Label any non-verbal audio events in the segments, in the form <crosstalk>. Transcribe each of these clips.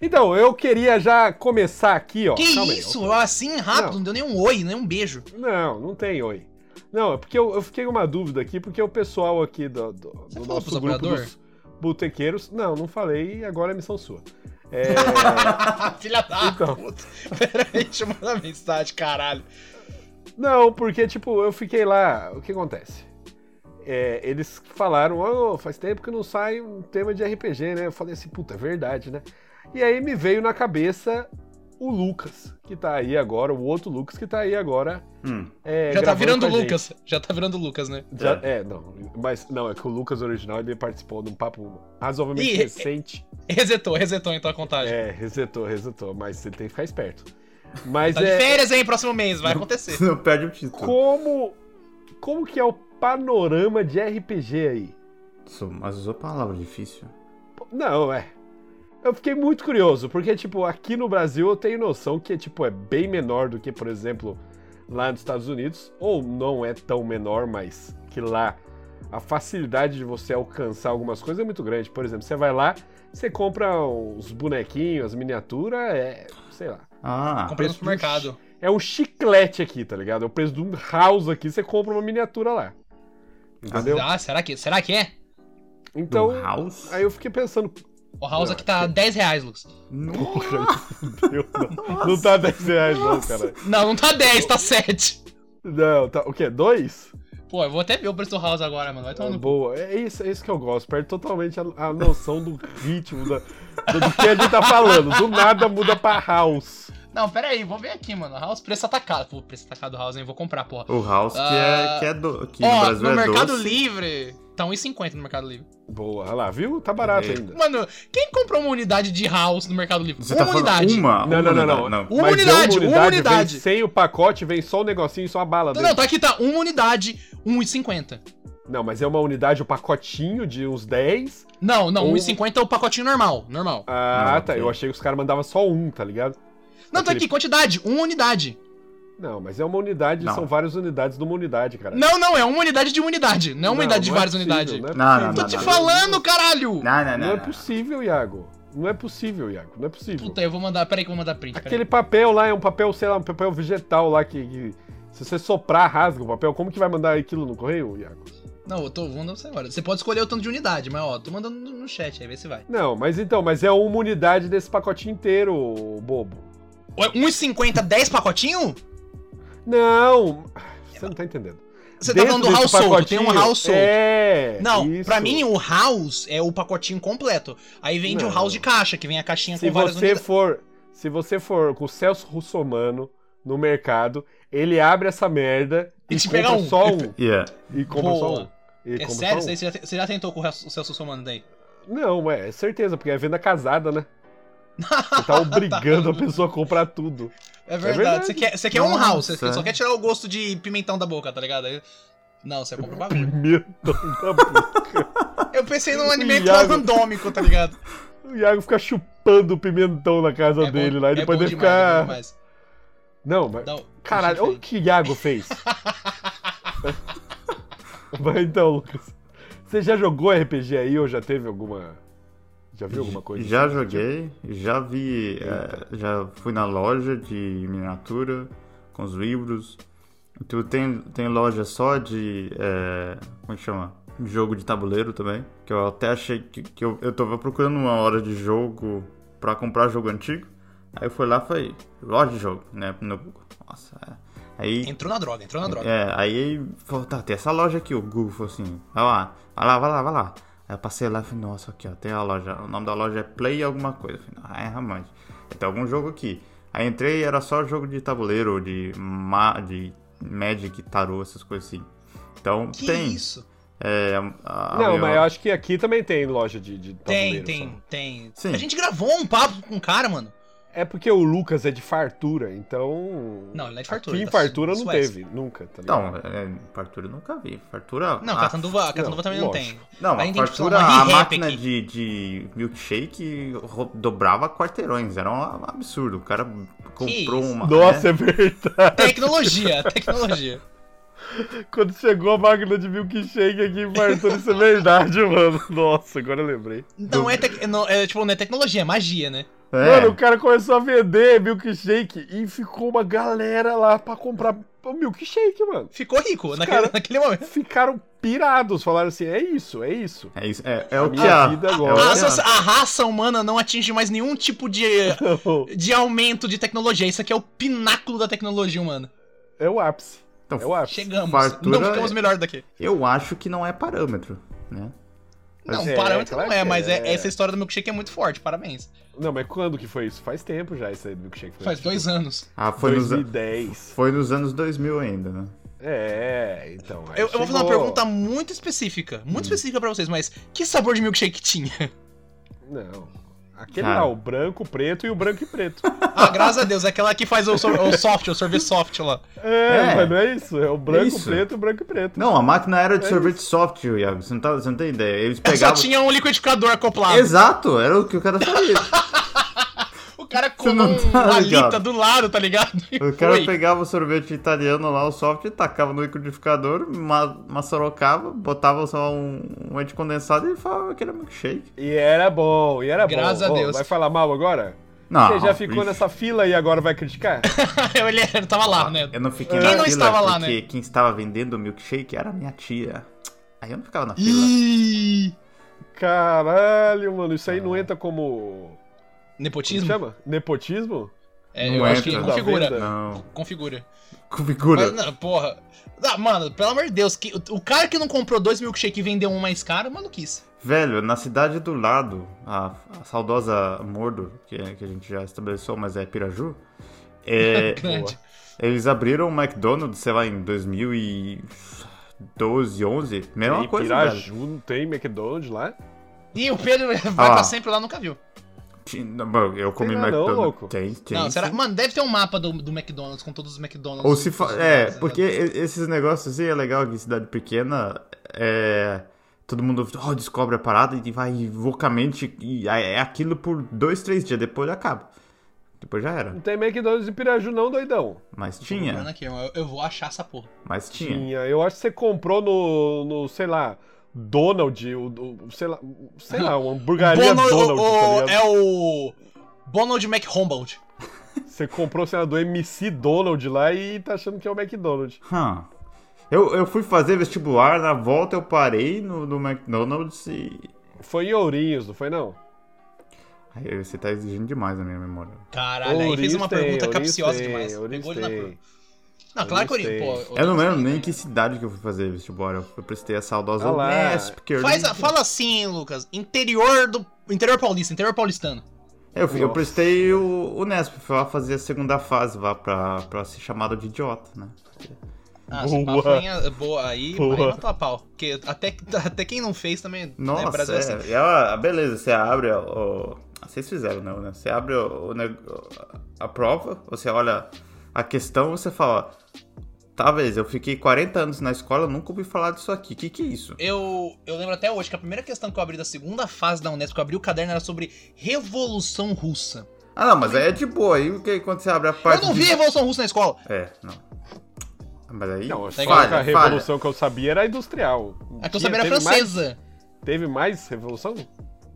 Então, eu queria já começar aqui, ó. Que aí, isso? Assim, rápido, não. Não. deu nem um oi, nem um beijo. Não, não tem oi. Não, é porque eu, eu fiquei com uma dúvida aqui, porque o pessoal aqui do, do, do nosso grupo dos botequeiros. Não, não falei, agora é missão sua. É, <laughs> Filha da Então. puta. Pera aí, deixa eu mandar mensagem, caralho. não, porque, tipo, eu fiquei lá. O que acontece? É, eles falaram, "Ô, faz tempo que não sai um tema de RPG, né? Eu falei assim, puta, é verdade, né? E aí me veio na cabeça o Lucas, que tá aí agora, o outro Lucas que tá aí agora. Hum. é, Já tá virando a gente. Lucas. Já tá virando Lucas, né? Já- é, não. Mas não, é que o Lucas original ele participou de um papo razoavelmente Ih, recente. Resetou, resetou então a contagem. É, resetou, resetou, mas ele tem que ficar esperto. Mas Tá de é. férias, hein? Próximo mês, vai acontecer. <laughs> Não perde o título. Como. Como que é o panorama de RPG aí? Mas usou palavra difícil. Não, é. Eu fiquei muito curioso, porque, tipo, aqui no Brasil eu tenho noção que, tipo, é bem menor do que, por exemplo, lá nos Estados Unidos. Ou não é tão menor, mas que lá a facilidade de você alcançar algumas coisas é muito grande. Por exemplo, você vai lá, você compra uns bonequinhos, as miniaturas, é. sei lá. Ah, Comprando no supermercado. É um chiclete aqui, tá ligado? É o preço de um house aqui, você compra uma miniatura lá. Entendeu? Ah, será que, será que é? Então, aí eu fiquei pensando, O House aqui tá 10 reais, Lucas. porra, meu, não, não tá 10 reais não, cara. Não, não tá 10, tá 7. Não, tá, o quê? Dois? Pô, eu vou até ver o preço do House agora, mano. Vai tomar Ah, no boa, é isso, é isso que eu gosto, perde totalmente a, a noção do ritmo, da, do, do que a gente tá falando. Do nada muda pra house. Não, pera aí, vou ver aqui, mano. House, preço atacado. Pô, preço atacado do House, hein? Vou comprar, porra. O House que Ah, é, que é do, que no Ó, Brasil no é Mercado doce. Livre. Tá 1,50 no Mercado Livre. Boa, olha lá, viu? Tá barato É. ainda. Mano, quem comprou uma unidade de House no Mercado Livre? Você uma tá unidade. uma? Não, não, não, não. não. Uma Mas unidade, é uma unidade. Vem sem o pacote, vem só o negocinho e só a bala Não, não, tá aqui, tá uma unidade, 1,50. Não, mas é uma unidade, o pacotinho de uns 10. Não, não, Um- 1,50 é o pacotinho normal, normal. Ah, Não, tá. Eu achei que os caras mandavam só um, tá ligado? Não, tá aqui, quantidade, uma unidade. Não, mas é uma unidade, Não. são várias unidades numa unidade, cara. Não, não, é uma unidade de uma unidade, não é uma unidade de não várias possível, unidades. Não, é Não, não, Tô te não. falando, caralho! Não, não, não. Não é possível, Iago. Não é possível, Iago. Não é possível. Puta, eu vou mandar, peraí que eu vou mandar print. Aquele Peraí. papel lá é um papel, sei lá, um papel vegetal lá que, que- se você soprar, rasga o papel. Como que vai mandar aquilo no correio, Iago? Não, eu tô, pra você agora. Você pode escolher o tanto de unidade, mas ó, tô mandando no chat aí, vê se vai. Não, mas então, mas é uma unidade desse pacotinho inteiro, ô bobo. Ué, 1,50, 10 pacotinho? Não, você não tá entendendo. Você tá Dentro falando do desse house solto, tem um pacotinho, house solto. É. Não, isso. pra mim o house é o pacotinho completo. Aí vende o house de caixa, que vem a caixinha se com várias você unidades. for, se você for com o Celso Russomano no mercado, ele abre essa merda E e, te compra pega um. só um. <laughs> Yeah. E compra Boa. só um. E É sério? um. Você já, você já tentou com o Celso Somano daí? Não, é, é certeza, porque é venda casada, né? <laughs> Você tá obrigando a pessoa a comprar tudo. É verdade. verdade. Você quer, você quer um house, você só quer tirar o gosto de pimentão da boca, tá ligado? Não, você compra o bagulho. Pimentão da boca. <laughs> Eu pensei num alimento Iago. randômico, tá ligado? O Iago fica chupando o pimentão na casa É dele bom- lá e é depois ele é fica. demais. Não, mas. Um- Caralho, olha o que o Iago fez. <laughs> Mas então, Lucas. Você já jogou RPG aí ou já teve alguma. Já viu alguma coisa? Já assim? joguei, já vi, é, já fui na loja de miniatura com os livros. Então tem, tem loja só de, é, como é que chama? Jogo de tabuleiro também. Que eu até achei que, que eu, eu tava procurando uma hora de jogo pra comprar jogo antigo. Aí eu fui lá e falei, loja de jogo, né? No. Nossa, é. Aí Entrou na droga, entrou na droga. é, aí falou, tá, tem essa loja aqui, o Google falou assim, vai lá, vai lá, vai lá, vai lá. Aí eu passei lá e falei, nossa, aqui ó, tem a loja, o nome da loja é Play alguma coisa. Eu falei, ah, é, realmente, tem algum jogo aqui. Aí entrei e era só jogo de tabuleiro, de, ma de Magic, Tarot, essas coisas assim. Então Que tem. isso? É, a- a- Não, eu- mas eu acho que aqui também tem loja de, de Tem, tabuleiro. tem, só. tem. Sim. A gente gravou um papo com um cara, mano. É porque o Lucas é de fartura, então. Não, ele não é de fartura, Aqui tá fartura não Suécia. teve, nunca, tá Então, ligado? é, fartura eu nunca vi. Fartura. Não, a- Catanduva, a não, Catanduva também não lógico. tem. Não, A tem, tipo, a máquina aqui. de, de milkshake dobrava quarteirões, era um absurdo. O cara comprou uma. Nossa, é. é verdade. Tecnologia, tecnologia. Quando chegou a máquina de milkshake aqui em fartura, isso é verdade, mano. Nossa, agora eu lembrei. Não é, tec... não, é tipo, não é tecnologia, é magia, né? É. Mano, o cara começou a vender milkshake e ficou uma galera lá pra comprar o milkshake, mano. Ficou rico naquele, naquele momento. Ficaram pirados, falaram assim: é isso, é isso. É, isso, é, é o que a, vida é agora- A, a- raça- a raça humana não atinge mais nenhum tipo de, <laughs> de aumento de tecnologia. Isso aqui é o pináculo da tecnologia humana. É o ápice. Então, É o ápice. Chegamos. Fartura não ficamos é- melhor daqui. Eu acho que não é parâmetro, né? Não, É, parâmetro claro não é, mas é- é. essa história do milkshake é muito forte. Parabéns. Não, mas quando que foi isso? Faz tempo já isso aí do milkshake. Foi Faz tipo, dois anos. Ah, foi nos, 2010. foi nos anos 2000 ainda, né? É, então. Eu, eu vou fazer uma pergunta muito específica. Muito Hum. específica pra vocês, mas que sabor de milkshake tinha? Não. Aquele Cara. lá, o branco, o preto e o branco e preto. Ah, graças a Deus, é aquela que faz o, sor- o soft, o sorvete soft lá. É, É. mas não é isso. É o branco, isso. preto e o branco e preto. Não, a máquina era de É sorvete soft, Iago. Você não, tá, você não tem ideia. Eles Só pegavam. tinha um liquidificador acoplado. Exato, era o que o cara fazia. <laughs> O cara colou um- tá uma lita do lado, tá ligado? E <laughs> O cara foi. pegava o sorvete italiano lá, o soft, tacava no liquidificador, ma maçarocava, botava só um, um leite condensado e falava que era milkshake. E era bom, e era Graças bom. a Ô, Deus. vai falar mal agora? Não, Você já ficou nessa fila e agora vai criticar? <laughs> eu olhei, ele tava lá, né? Eu não fiquei Quem na não fila estava lá, porque né? quem estava vendendo o milkshake era a minha tia. Aí eu não ficava na fila. Ih, Caralho, mano, isso aí não entra como. Como Nepotismo? chama? Nepotismo? É, Não eu acho que configura. Não. Configura. Configura. Mas, não, porra. Ah, mano, pelo amor de Deus, que, o, o cara que não comprou dois milkshake e vendeu um mais caro, maluquice. Velho, na cidade do lado, a, a saudosa Mordor, que, é- que a gente já estabeleceu, mas é Piraju, é, <laughs> Grande. eles abriram um McDonald's, sei lá, em 2012, 11, mesma tem coisa, Piraju, velho. não tem McDonald's lá? E o Pedro <laughs> vai Ah. pra sempre lá, nunca viu. Não, Eu comi não, McDonald's. louco. Tem, tem. não, será? Mano, deve ter um mapa do, do McDonald's com todos os McDonald's. Ou se fa... Os- É, os- porque esses negócios assim é legal que em cidade pequena é. Todo mundo oh, descobre a parada e vai loucamente. E é aquilo por dois, três dias, depois acaba. Depois já era. Não tem McDonald's em Piraju, não, doidão. Mas tinha. Aqui, eu, eu vou achar essa porra. Mas tinha. Tinha. Eu acho que você comprou no, no sei lá, Donald, o, o- sei lá, sei lá, uma hamburgaria Bono- Donald, o- tá o- ligado? é o. Bonald McHumboldt. <laughs> Você comprou, sei lá, do MC Donald lá e tá achando que é o McDonald's. Hum. Eu, eu fui fazer vestibular, na volta eu parei no, no McDonald's e. Foi em Ourinhos, não foi não? Aí você tá exigindo demais na minha memória. Caralho, aí fez uma tem, pergunta capciosa tem, demais. Ourinhos Pegou ele na Não, claro que tem. pô. Eu não lembro nem que cidade que eu fui fazer vestibular. Eu eu prestei a saudosa Ah eu Faz, a- fala assim, Lucas. Interior do. Interior paulista, interior paulistano. Eu, fui- eu prestei o Unesp, fui lá fazer a segunda fase lá pra, pra ser chamado de idiota, né? Ah, Boa. em- boa. Aí, Boa. aí matou a pau. Porque até, até quem não fez também. Nossa, né, Brasil é assim. é, e ela- beleza, você abre o, o- Vocês fizeram, não, né? Você abre o, o a prova, você olha a questão, você fala... Tá, beleza, eu fiquei 40 anos na escola, eu nunca ouvi falar disso aqui. O que que é isso? Eu, eu lembro até hoje que a primeira questão que eu abri da segunda fase da Unesp, que eu abri o caderno, era sobre Revolução Russa. Ah, não, mas aí é de boa. Aí o que quando você abre a parte... eu não vi de- Revolução Russa na escola. É, não. Mas aí... Não, Tá só que a falha, revolução que eu sabia era a industrial. A que eu sabia era teve mais- francesa. Teve mais revolução?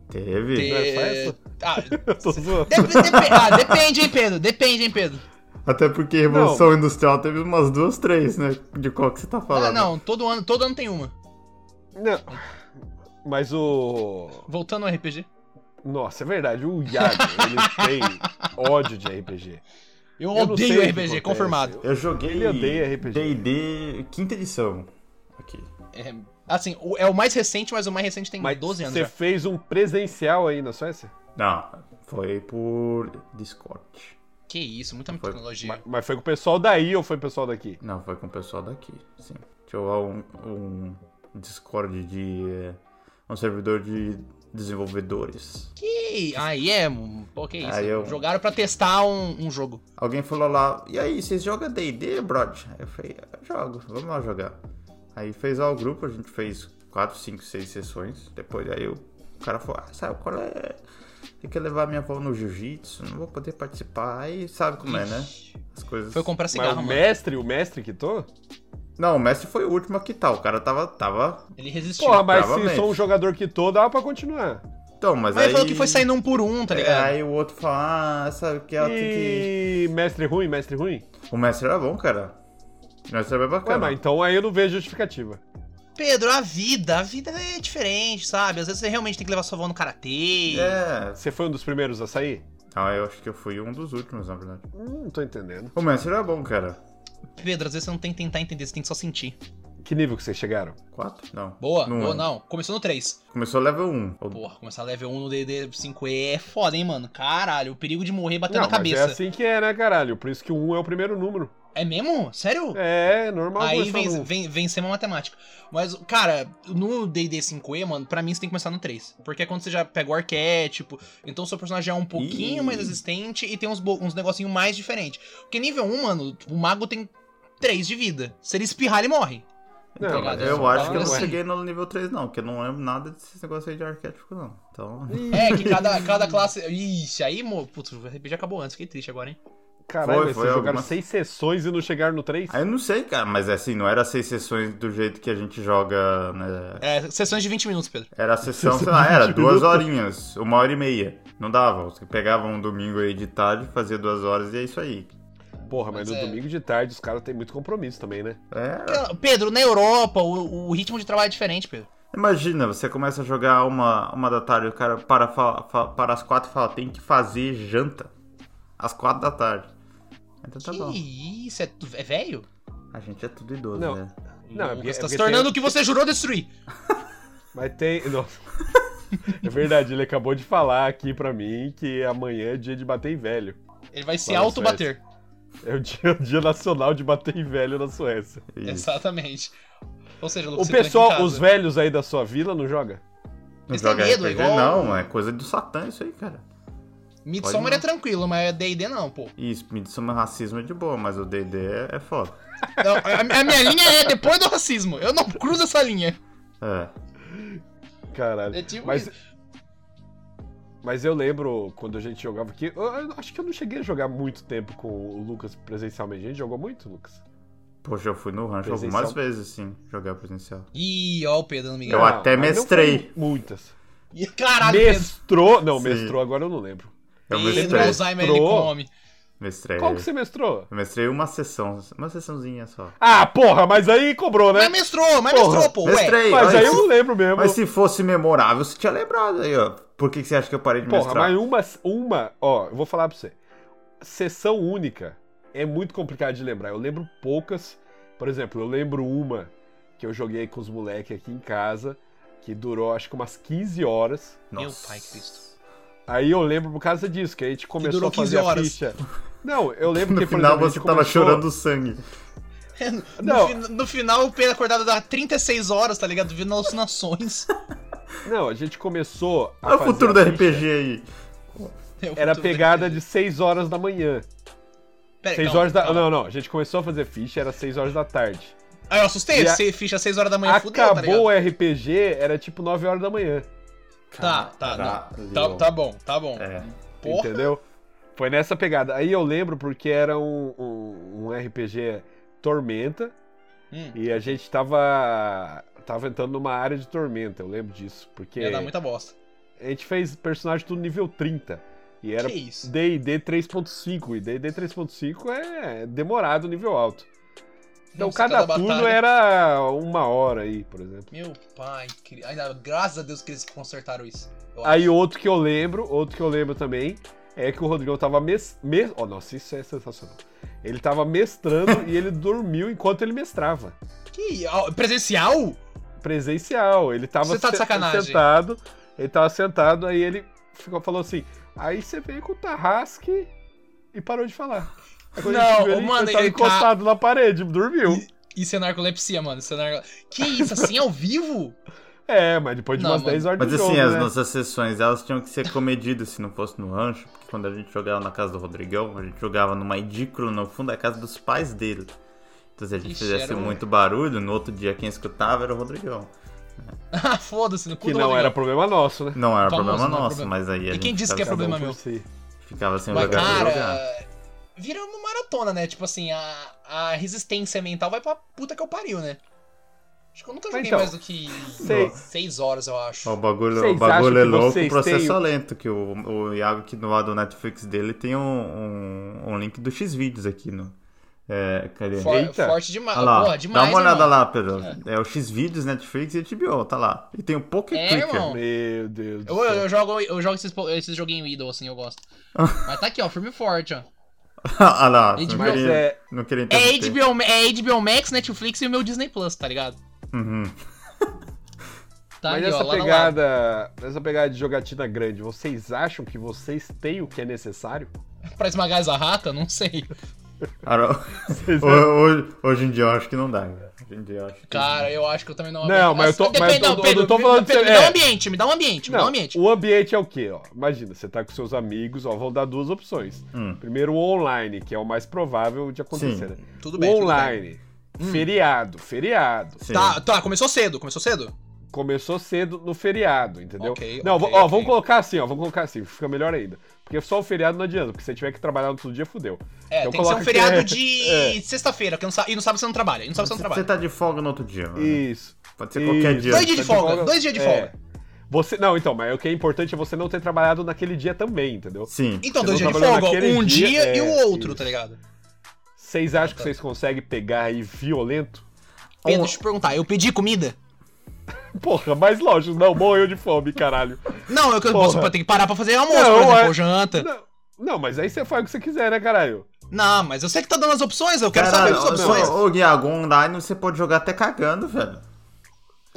Teve. Te- Não é só essa? Ah, <laughs> Eu tô zoando. dep- dep- ah, depende, hein, Pedro? Depende, hein, Pedro? Até porque Revolução Industrial teve umas duas, três, né? De qual que você tá Ah, falando. não, todo ano, todo ano tem uma. Não. Mas o. Voltando ao RPG. Nossa, é verdade. O Iago, ele <laughs> tem ódio de RPG. Eu, Eu não odeio RPG, acontece. confirmado. Eu joguei Ele odeia RPG. D&D quinta edição. Aqui. É, assim, o- é o mais recente, mas o mais recente tem Mas 12 anos você já. fez um presencial aí na Suécia? Não, foi por Discord. Que isso, muita Foi- tecnologia. Ma- Mas foi com o pessoal daí ou foi o pessoal daqui? Não, foi com o pessoal daqui, sim. Tinha lá um, um Discord de... eh, um servidor de desenvolvedores. Que aí é, pô, que isso. Aí eu- Jogaram pra testar um, um jogo. Alguém falou lá, e aí, vocês jogam D&D, brother? Aí eu falei, eu jogo, vamos lá jogar. Aí fez lá o grupo, a gente fez 4, 5, 6 sessões. Depois aí o cara falou, ah, sabe qual é? Tem que levar minha avó no jiu-jitsu, não vou poder participar. Aí sabe como é, né? As coisas... Foi comprar Mas cigarro, o mano. mestre, o mestre quitou? Não, o Messi foi o último a quitar, o cara tava... tava... Ele resistiu. Porra, mas se só um jogador quitou, dava pra continuar. Então, mas, Mas aí... ele falou que foi saindo um por um, tá É, ligado? aí o outro fala, ah, sabe que ela tem que... E mestre ruim, mestre ruim? O mestre era bom, cara. O mestre era bem Ué, bacana. mas então aí eu não vejo justificativa. Pedro, a vida, a vida é diferente, sabe? Às vezes você realmente tem que levar sua avó no karatê. É. Você foi um dos primeiros a sair? Ah, eu acho que eu fui um dos últimos, na verdade. Hum, não tô entendendo. O mestre era bom, cara. Pedro, às vezes você não tem que tentar entender, você tem que só sentir. Que nível que vocês chegaram? Quatro? Não. Boa, Não boa, é. não. Começou no 3. Começou level 1. Porra, começar level 1 no DD 5E é foda, hein, mano? Caralho, o perigo de morrer batendo não, na cabeça. mas é assim que é, né, caralho? Por isso que o 1 é o primeiro número. É mesmo? Sério? É, normal Aí começar vem, vem, vencemos a matemática. Mas, cara, no D&D 5e, mano, pra mim você tem que começar no 3. Porque é quando você já pega o arquétipo, então o seu personagem é um pouquinho Ih. mais resistente e tem uns, uns negocinho mais diferente. Porque nível 1, mano, o mago tem 3 de vida. Se ele espirrar, ele morre. Não, Tá? Eu acho que eu não assim. cheguei no nível 3, não, porque eu não lembro nada desses negócios aí de arquétipo, não. Então. É, que <laughs> cada, cada classe... Ixi, aí, mo... Putz, o RPG acabou antes, fiquei triste agora, hein? Caralho, Foi, foi vocês jogaram algumas- seis sessões e não chegaram no 3? Aí eu não sei, cara, mas assim, não era seis sessões do jeito que a gente joga, né? É, sessões de 20 minutos, Pedro. Era a sessão, sei lá, era 20 duas minutos. horinhas, uma hora e meia. Não dava. Você pegava um domingo aí de tarde, fazia duas horas e é isso aí. Porra, mas, Mas no é- domingo de tarde os caras têm muito compromisso também, né? É. Pedro, na Europa, o, o ritmo de trabalho é diferente, Pedro. Imagina, você começa a jogar uma, uma da tarde, o cara para, para as quatro e fala, tem que fazer janta. Às quatro da tarde. Então tá que bom. isso? É, tu- é velho? A gente é tudo idoso, Não. né? Não, é porque- é tá se tornando tem- o que você jurou destruir. <laughs> Mas tem. Nossa. É verdade, ele acabou de falar aqui pra mim que amanhã é dia de bater em velho. Ele vai se auto-bater. É o dia, o dia nacional de bater em velho na Suécia. Isso. Exatamente. Ou seja, O Lucas, você tranca em pessoal, os velhos aí da sua vila não joga? Não Eles têm joga medo, RPG? igual- Não, é coisa do satã isso aí, cara. Midsommar é tranquilo, mas D&D não, pô. Isso, Midsommar racismo é de boa, mas o D&D é, é foda. Não, a, a minha linha é depois do racismo. Eu não cruzo essa linha. É. Caralho. É tipo mas, isso. mas eu lembro quando a gente jogava aqui. Eu, eu acho que eu não cheguei a jogar muito tempo com o Lucas presencialmente. A gente jogou muito, Lucas? Poxa, eu fui no rancho Presencial. algumas vezes, sim, jogar presencial. Ih, ó o Pedro no Miguel. Eu até não mestrei. Muitas. Caralho, Pedro. Mestrou? Não, Sim. mestrou agora eu não lembro. Eu Pedro, mestrei. Alzheimer ele Mestrou. come. Mestrei. Qual que você mestrou? Eu mestrei uma sessão, uma sessãozinha só. Ah, porra, mas aí cobrou, né? Mas mestrou, mas Porra, mestrou, pô. Ué, mestrei. Mas olha, aí eu se- lembro mesmo. Mas se fosse memorável, você tinha lembrado aí, ó. Por que, que você acha que eu parei de Porra, mestrar? mas uma, uma, ó, eu vou falar pra você. Sessão única é muito complicado de lembrar. Eu lembro poucas. Por exemplo, eu lembro uma que eu joguei com os moleques aqui em casa, que durou acho que umas 15 horas. Meu Nossa. pai Cristo. Aí eu lembro por causa disso, que a gente começou durou a fazer 15 a horas. ficha. Não, eu lembro No que, por final exemplo, você gente tava começou- chorando sangue. No, <laughs> Não. fi- no final, o Pedro acordado dá 36 horas, tá ligado? Vendo alucinações. <laughs> Não, a gente começou Olha o fazer futuro do. RPG aí. É Era pegada da- de 6 horas da manhã. Pera aí, 6 calma, horas da. calma. Não, não, a gente começou a fazer ficha, era 6 horas da tarde. Aí eu assustei, E a- ficha às 6 horas da manhã, fudeu, tá ligado? Acabou o RPG, era tipo 9 horas da manhã. Tá, tá. Tá, tá bom, tá bom. É. Entendeu? Foi nessa pegada. Aí eu lembro porque era um, um, um RPG Tormenta Hum, e a gente tava, tava entrando numa área de Tormenta, eu lembro disso. Porque ia dar muita bosta. a gente fez personagem tudo nível 30. E era? D&D 3.5. E D&D 3.5 é demorado nível alto. Então Nossa, cada, cada turno era uma hora aí, por exemplo. Meu pai, que... Ainda, graças a Deus que eles consertaram isso. Aí outro que eu lembro, outro que eu lembro também, é que o Rodrigão tava mes... mes... Oh, nossa, isso é sensacional. Ele tava mestrando e ele dormiu enquanto ele mestrava. Que... Presencial? Presencial. Ele tava Você tá de sacanagem. sentado. Ele tava sentado, aí ele ficou, falou assim. Aí você veio com o Tarrasque e parou de falar. Quando a gente Não, ele, mano, ele tava ele tá- encostado na parede, dormiu. Isso é narcolepsia, mano. Isso é narco... Que isso, assim, ao vivo? É, mas depois de Não, umas mano. 10 horas Mas de assim, jogo, as né? nossas sessões, elas tinham que ser comedidas se não fosse no rancho, porque quando a gente jogava na casa do Rodrigão, a gente jogava numa edícula no fundo da casa dos pais dele. Então se a gente Ixi, fizesse um- muito barulho, no outro dia quem escutava era o Rodrigão. Ah, <laughs> foda-se, no cu Que do não Rodrigão. era problema nosso, né? Não era Famoso, problema não nosso, problema. mas aí a E gente quem disse que é problema meu? si. ficava sem Mas, jogar. cara, vira uma maratona, né? Tipo assim, a, a resistência mental vai pra puta que eu pariu, né? Acho que eu nunca joguei Então, mais do que sei. 6 horas, eu acho. O bagulho, Vocês o bagulho é que louco, o processo têm- é lento, que o, o Iago aqui no lado do Netflix dele tem um, um, um link do X-Vídeos aqui no... É, cadê? For- Eita. forte demais. Lá, Porra, demais, dá uma olhada irmão. lá, Pedro. É. o X-Vídeos, Netflix e HBO, tá lá. E tem o Pocket É, Clicker. irmão. Meu Deus do Eu, céu. eu jogo, eu jogo esses, esses joguinhos Idol, assim, eu gosto. <laughs> Mas tá aqui, ó, firme e forte, ó. Olha <laughs> lá, HBO. não queria, é- não queria É. HBO, é HBO Max, Netflix e o meu Disney Plus, tá ligado? Uhum. <laughs> Tá Mas ali, ó, essa lá lado. pegada, essa pegada de jogatina grande, vocês acham que vocês têm o que é necessário? Pra esmagar essa rata? Não sei. Cara, ho- hoje, hoje em dia eu acho que não dá, velho. Hoje em dia eu acho que... Cara, eu acho que eu também não Não, mas eu tô- Depende, mas eu tô- não, eu Pedro, não tô falando Pedro, de me ser- dá um é. ambiente, me dá um ambiente, me dá um Não, ambiente. o ambiente é o quê? Ó? Imagina, você tá com seus amigos, ó, vão dar duas opções. Hum. Primeiro o online, que é o mais provável de acontecer. Sim. né? Tudo o bem, tudo online, feriado, feriado. Sim. Tá, tá, começou cedo, começou cedo? Começou cedo no feriado, entendeu? Ok, não, ok, ó, ok. vamos colocar assim, ó, vamos colocar assim, fica melhor ainda. Porque só o feriado não adianta, porque se você tiver que trabalhar no outro dia, fudeu. É, Então tem que ser um feriado é- de <laughs> é. sexta-feira, que não sa- e no sábado você não trabalha. E no sábado você não Você trabalha. tá de folga no outro dia, mano. Isso. Pode ser qualquer Isso. dia. Dois dias de Tá folga, dois dias de É. folga. Você, não, então, mas o que é importante é você não ter trabalhado naquele dia também, entendeu? Sim. Então, Você dois não dias de folga, um dia, dia, e o é, outro, isso. tá ligado? Vocês acham que vocês conseguem pegar aí violento? Pedro, deixa eu te perguntar, eu pedi comida? Porra, mas lógico, não, morreu de fome, caralho. Não, eu, eu Porra. você tem que parar pra fazer almoço, Não, por exemplo, é- ou janta. Não, não, mas aí você faz o que você quiser, né, caralho? Não, mas eu sei que tá dando as opções, eu quero Caralho, saber as opções. Ô, Guiago, online você pode jogar até cagando, velho.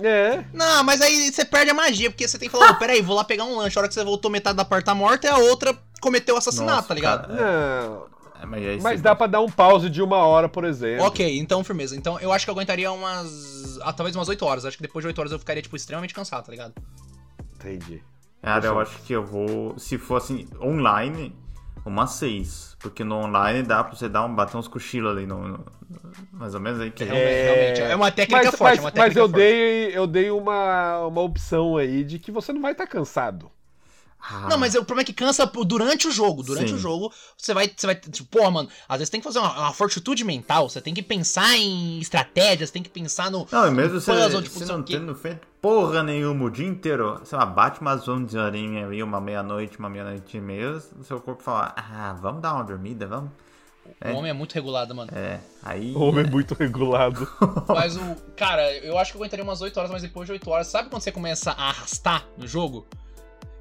É. Não, mas aí você perde a magia, porque você tem que falar, ô, peraí, vou lá pegar um lanche. A hora que você voltou, metade da parte tá morta e a outra cometeu o assassinato, Nossa, tá ligado? cara. Não. É, mas aí Mas dá pra dar um pause de uma hora, por exemplo. Ok, então firmeza. Então eu acho que eu aguentaria umas. Ah, talvez umas 8 horas. Acho que depois de 8 horas eu ficaria, tipo, extremamente cansado, tá ligado? Entendi. Cara, eu acho que eu vou. Se fosse online, umas seis. Porque no online dá pra você dar um, bater uns cochilos ali. No, no- mais ou menos aí que Realmente, realmente. É uma técnica mas, forte, mas, é uma mas técnica eu forte. dei, eu dei uma, uma opção aí de que você não vai estar cansado. Ah, Não, mas o problema é que cansa durante o jogo. Durante Sim. o jogo, você vai. Você vai. Tipo, porra, mano, às vezes tem que fazer uma, uma fortitude mental. Você tem que pensar em estratégias, tem que pensar no. Não, e mesmo você, puzzle, tipo, você não tendo feito porra nenhuma o dia inteiro, sei lá, bate umas 11 horinhas aí, uma meia-noite, uma meia-noite e meia, o seu corpo fala, ah, vamos dar uma dormida, vamos. O homem é muito regulado, mano. É, aí. O homem é muito regulado. <laughs> Mas o. Cara, eu acho que eu aguentaria umas 8 horas, mas depois de 8 horas, sabe quando você começa a arrastar no jogo?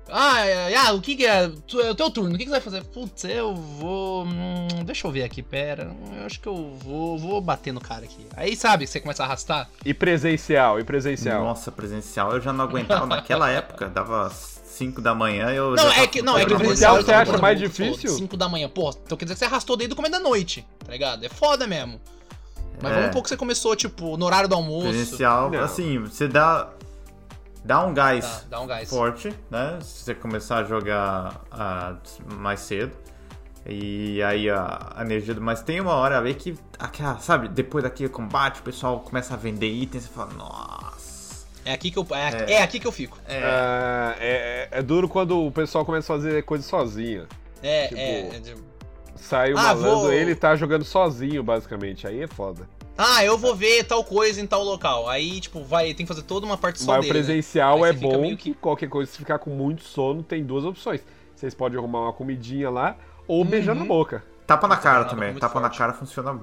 Ah, é, ah, o que, que é? Tu- É o teu turno, o que, que você vai fazer? Putz, eu vou. hum, deixa eu ver aqui, pera. Eu acho que eu vou, vou bater no cara aqui. Aí sabe, você começa a arrastar. E presencial, e presencial. Nossa, presencial eu já não aguentava naquela época, dava 5 da manhã eu Não, já é que. Não, é que Presencial presencial você acha mais difícil? 5 da manhã. Pô, então quer dizer que você arrastou desde o começo da noite, tá ligado? É foda mesmo. Mas É. vamos um pouco que você começou, tipo, no horário do almoço. Presencial, Não. assim, você dá. Dá um gás Tá, dá um gás. forte, né? Se você começar a jogar ah, mais cedo. E aí a, a energia do. Mas tem uma hora aí que. Aquela, sabe, depois daquele combate, o pessoal começa a vender itens e fala, nossa. É aqui que eu. É, é aqui que eu fico. É. Ah, é, é duro quando o pessoal começa a fazer coisa sozinha. É, Tipo, é, é de- Sai o Ah, malandro, vou- ele tá jogando sozinho, basicamente. Aí é foda. Ah, eu vou ver tal coisa em tal local. Aí, tipo, vai, tem que fazer toda uma parte só Mas o dele. né? presencial Aí é bom meio que... que- qualquer coisa, se ficar com muito sono, tem duas opções. Vocês podem arrumar uma comidinha lá ou beijar na Uhum. boca. Tapa na cara Nada também. muito Tapa na forte. cara funciona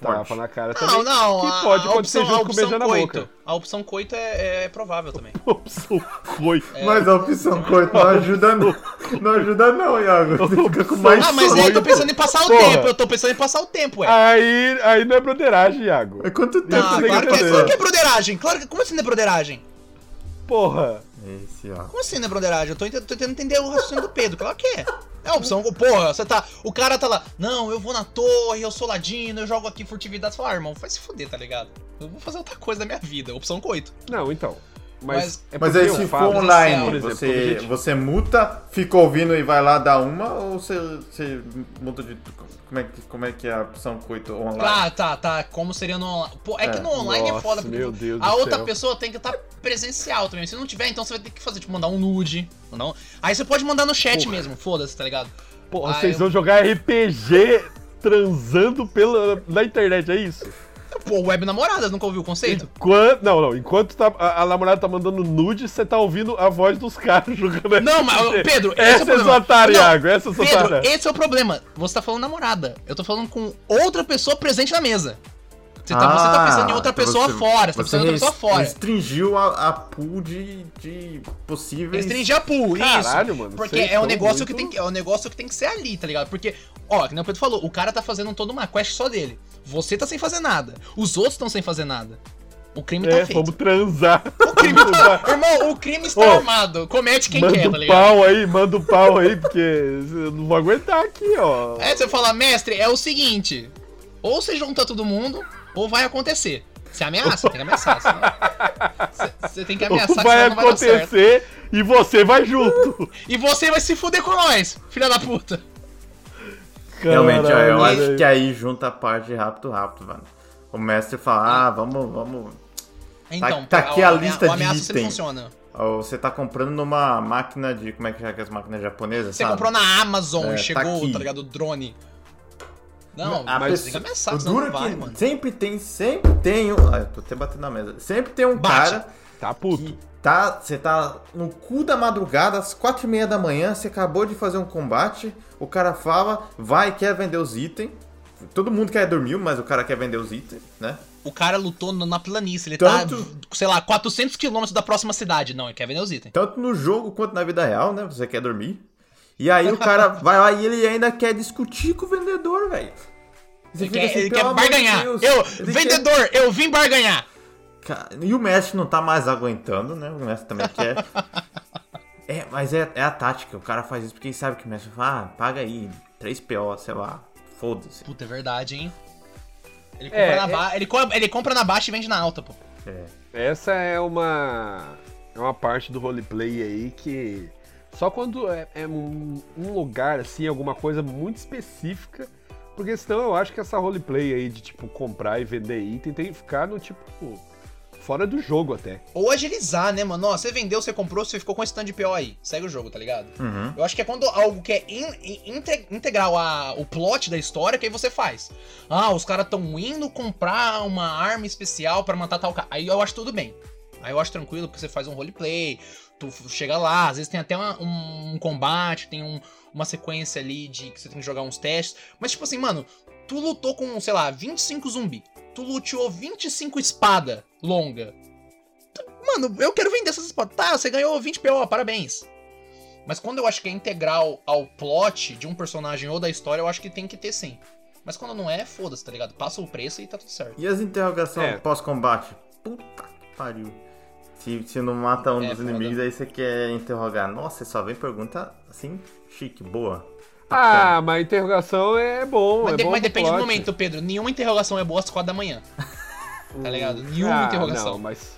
Tapa forte. na cara Não, também. não. que a- pode a acontecer opção, junto a com opção na coito. boca. A opção coito é, é provável também. <laughs> Opção foi. Mas a opção coito não ajuda não. <laughs> Não ajuda não, Iago. Você fica com mais Ah, mas aí eu tô pensando em passar o Porra. tempo. Eu tô pensando em passar o tempo, ué. Aí, aí não é broderagem, Iago. É quanto tempo Não, claro que que, é, claro que é broderagem. Claro que, como assim não é broderagem? Porra. Esse. Como assim não é broderagem? Eu tô tentando entender o raciocínio do Pedro. Claro que é. É a opção. Porra, você tá. O cara tá lá. Não, eu vou na torre, eu sou ladino, eu jogo aqui furtividade. Você fala, ah, irmão, vai se fuder, tá ligado? Eu vou fazer outra coisa da minha vida. Opção coito. Não, então. Mas, Mas- é Mas aí se for online, por exemplo, você, a gente- você muta, fica ouvindo e vai lá dar uma, ou você, você muda de. Como é, que, como é que é a opção coito online? Tá, tá, tá. Como seria no online? Pô, é, que É. no online é Nossa, foda, porque meu Deus a outra céu. pessoa tem que estar presencial também. Se não tiver, então você vai ter que fazer, tipo, mandar um nude. Mandar um... Aí você pode mandar no chat Porra. mesmo, foda-se, tá ligado? Porra, Ah, vocês eu- vão jogar RPG transando pela, na internet, é isso? Pô, web namoradas, nunca ouviu o conceito? Enquanto, não, não. Enquanto tá, a, a namorada tá mandando nude, você tá ouvindo a voz dos caras jogando. Não, mas, Pedro, esse é o Essa é problema. sua Não, Iago. Essa é sua Pedro, esse é o problema. Você tá falando namorada. Eu tô falando com outra pessoa presente na mesa. Você tá, você tá pensando em outra então pessoa você- fora. Você tá pensando em outra pessoa fora. Restringiu a, a pool de, de possíveis. Restringir a pool, Caralho, isso. mano, Porque é um negócio que muito- tem que, é um negócio que tem que ser ali, tá ligado? Porque, ó, que nem o Pedro falou, o cara tá fazendo toda uma quest só dele. Você tá sem fazer nada. Os outros estão sem fazer nada. O crime tá É, feito. vamos transar. O crime <laughs> tá... Irmão, o crime está Ô, armado. Comete quem manda quer, o tá ligado? pau aí, manda o pau aí, porque eu não vou aguentar aqui, ó. É, você fala, mestre, é o seguinte. Ou você junta todo mundo, ou vai acontecer. Você ameaça, tem que ameaçar. <laughs> senão- Você, tem que ameaçar, que vai não vai acontecer e você vai junto. <laughs> E você vai se fuder com nós, filha da puta. Realmente, ó, eu Caralho, acho que aí junta a parte rápido, rápido, mano. O mestre fala, ah, vamos, vamos. Então, tá aqui a o- lista de itens. funciona. ó, Você tá comprando numa máquina de. Como é que é que é as máquinas japonesas? Você sabe? comprou na Amazon É, e tá chegou, aqui. tá ligado? O drone. Não, A mas pessoa- tem que ameaçar, o senão duro não é vai, que mano. sempre tem, sempre tem um. Ah, eu tô até batendo na mesa. Sempre tem um Bate. cara Tá puto. que tá. Você tá no cu da madrugada, às quatro e meia da manhã, você acabou de fazer um combate, o cara fala, vai, quer vender os itens. Todo mundo quer dormir, mas o cara quer vender os itens, né? O cara lutou na planície, ele Tanto- tá, sei lá, 400 quilômetros da próxima cidade. Não, ele quer vender os itens. Tanto no jogo quanto na vida real, né? Você quer dormir. E aí o cara <laughs> vai lá e ele ainda quer discutir com o vendedor, velho. Ele quer, assim, ele quer barganhar. Deus, Eu, vendedor, eu vim barganhar. E o mestre não tá mais aguentando, né? O mestre também quer. <laughs> é, mas é, é a tática. O cara faz isso porque ele sabe que o mestre fala, ah, paga aí, 3 PO, sei lá. Foda-se. Puta, é verdade, hein? Ele compra, É, na, é- ba- ele, co- ele compra na baixa e vende na alta, pô. É. Essa é uma é uma parte do roleplay aí que só quando é, é um, um lugar assim, alguma coisa muito específica, porque senão eu acho que essa roleplay aí de tipo comprar e vender item tem que ficar no tipo fora do jogo até. Ou agilizar, né, mano? Ó, você vendeu, você comprou, você ficou com esse stand de PO aí. Segue o jogo, tá ligado? Uhum. Eu acho que é quando algo que é in- in- inte- integral a, o plot da história que aí você faz. Ah, os caras tão indo comprar uma arma especial pra matar tal cara. Aí eu acho tudo bem. Aí eu acho tranquilo porque você faz um roleplay, tu chega lá, às vezes tem até uma- um, um combate, tem um- uma sequência ali de que você tem que jogar uns testes. Mas tipo assim, mano, tu lutou com, sei lá, 25 zumbi. Tu luteou 25 espada longa. Tu- Mano, eu quero vender essas espadas. Tá, você ganhou 20 PO, parabéns. Mas quando eu acho que é integral ao plot de um personagem ou da história, eu acho que tem que ter sim. Mas quando não é, foda-se, tá ligado? Passa o preço e tá tudo certo. E as interrogações É. pós-combate? Puta que pariu. Se, se não mata um É, dos foda. inimigos, aí você quer interrogar. Nossa, só vem pergunta assim, chique, boa. Ah, mas interrogação é bom, Mas, é de- bom mas depende do plot. momento, Pedro. Nenhuma interrogação é boa às 4 da manhã. <laughs> Tá ligado? Nenhuma Ah, interrogação. Não, mas.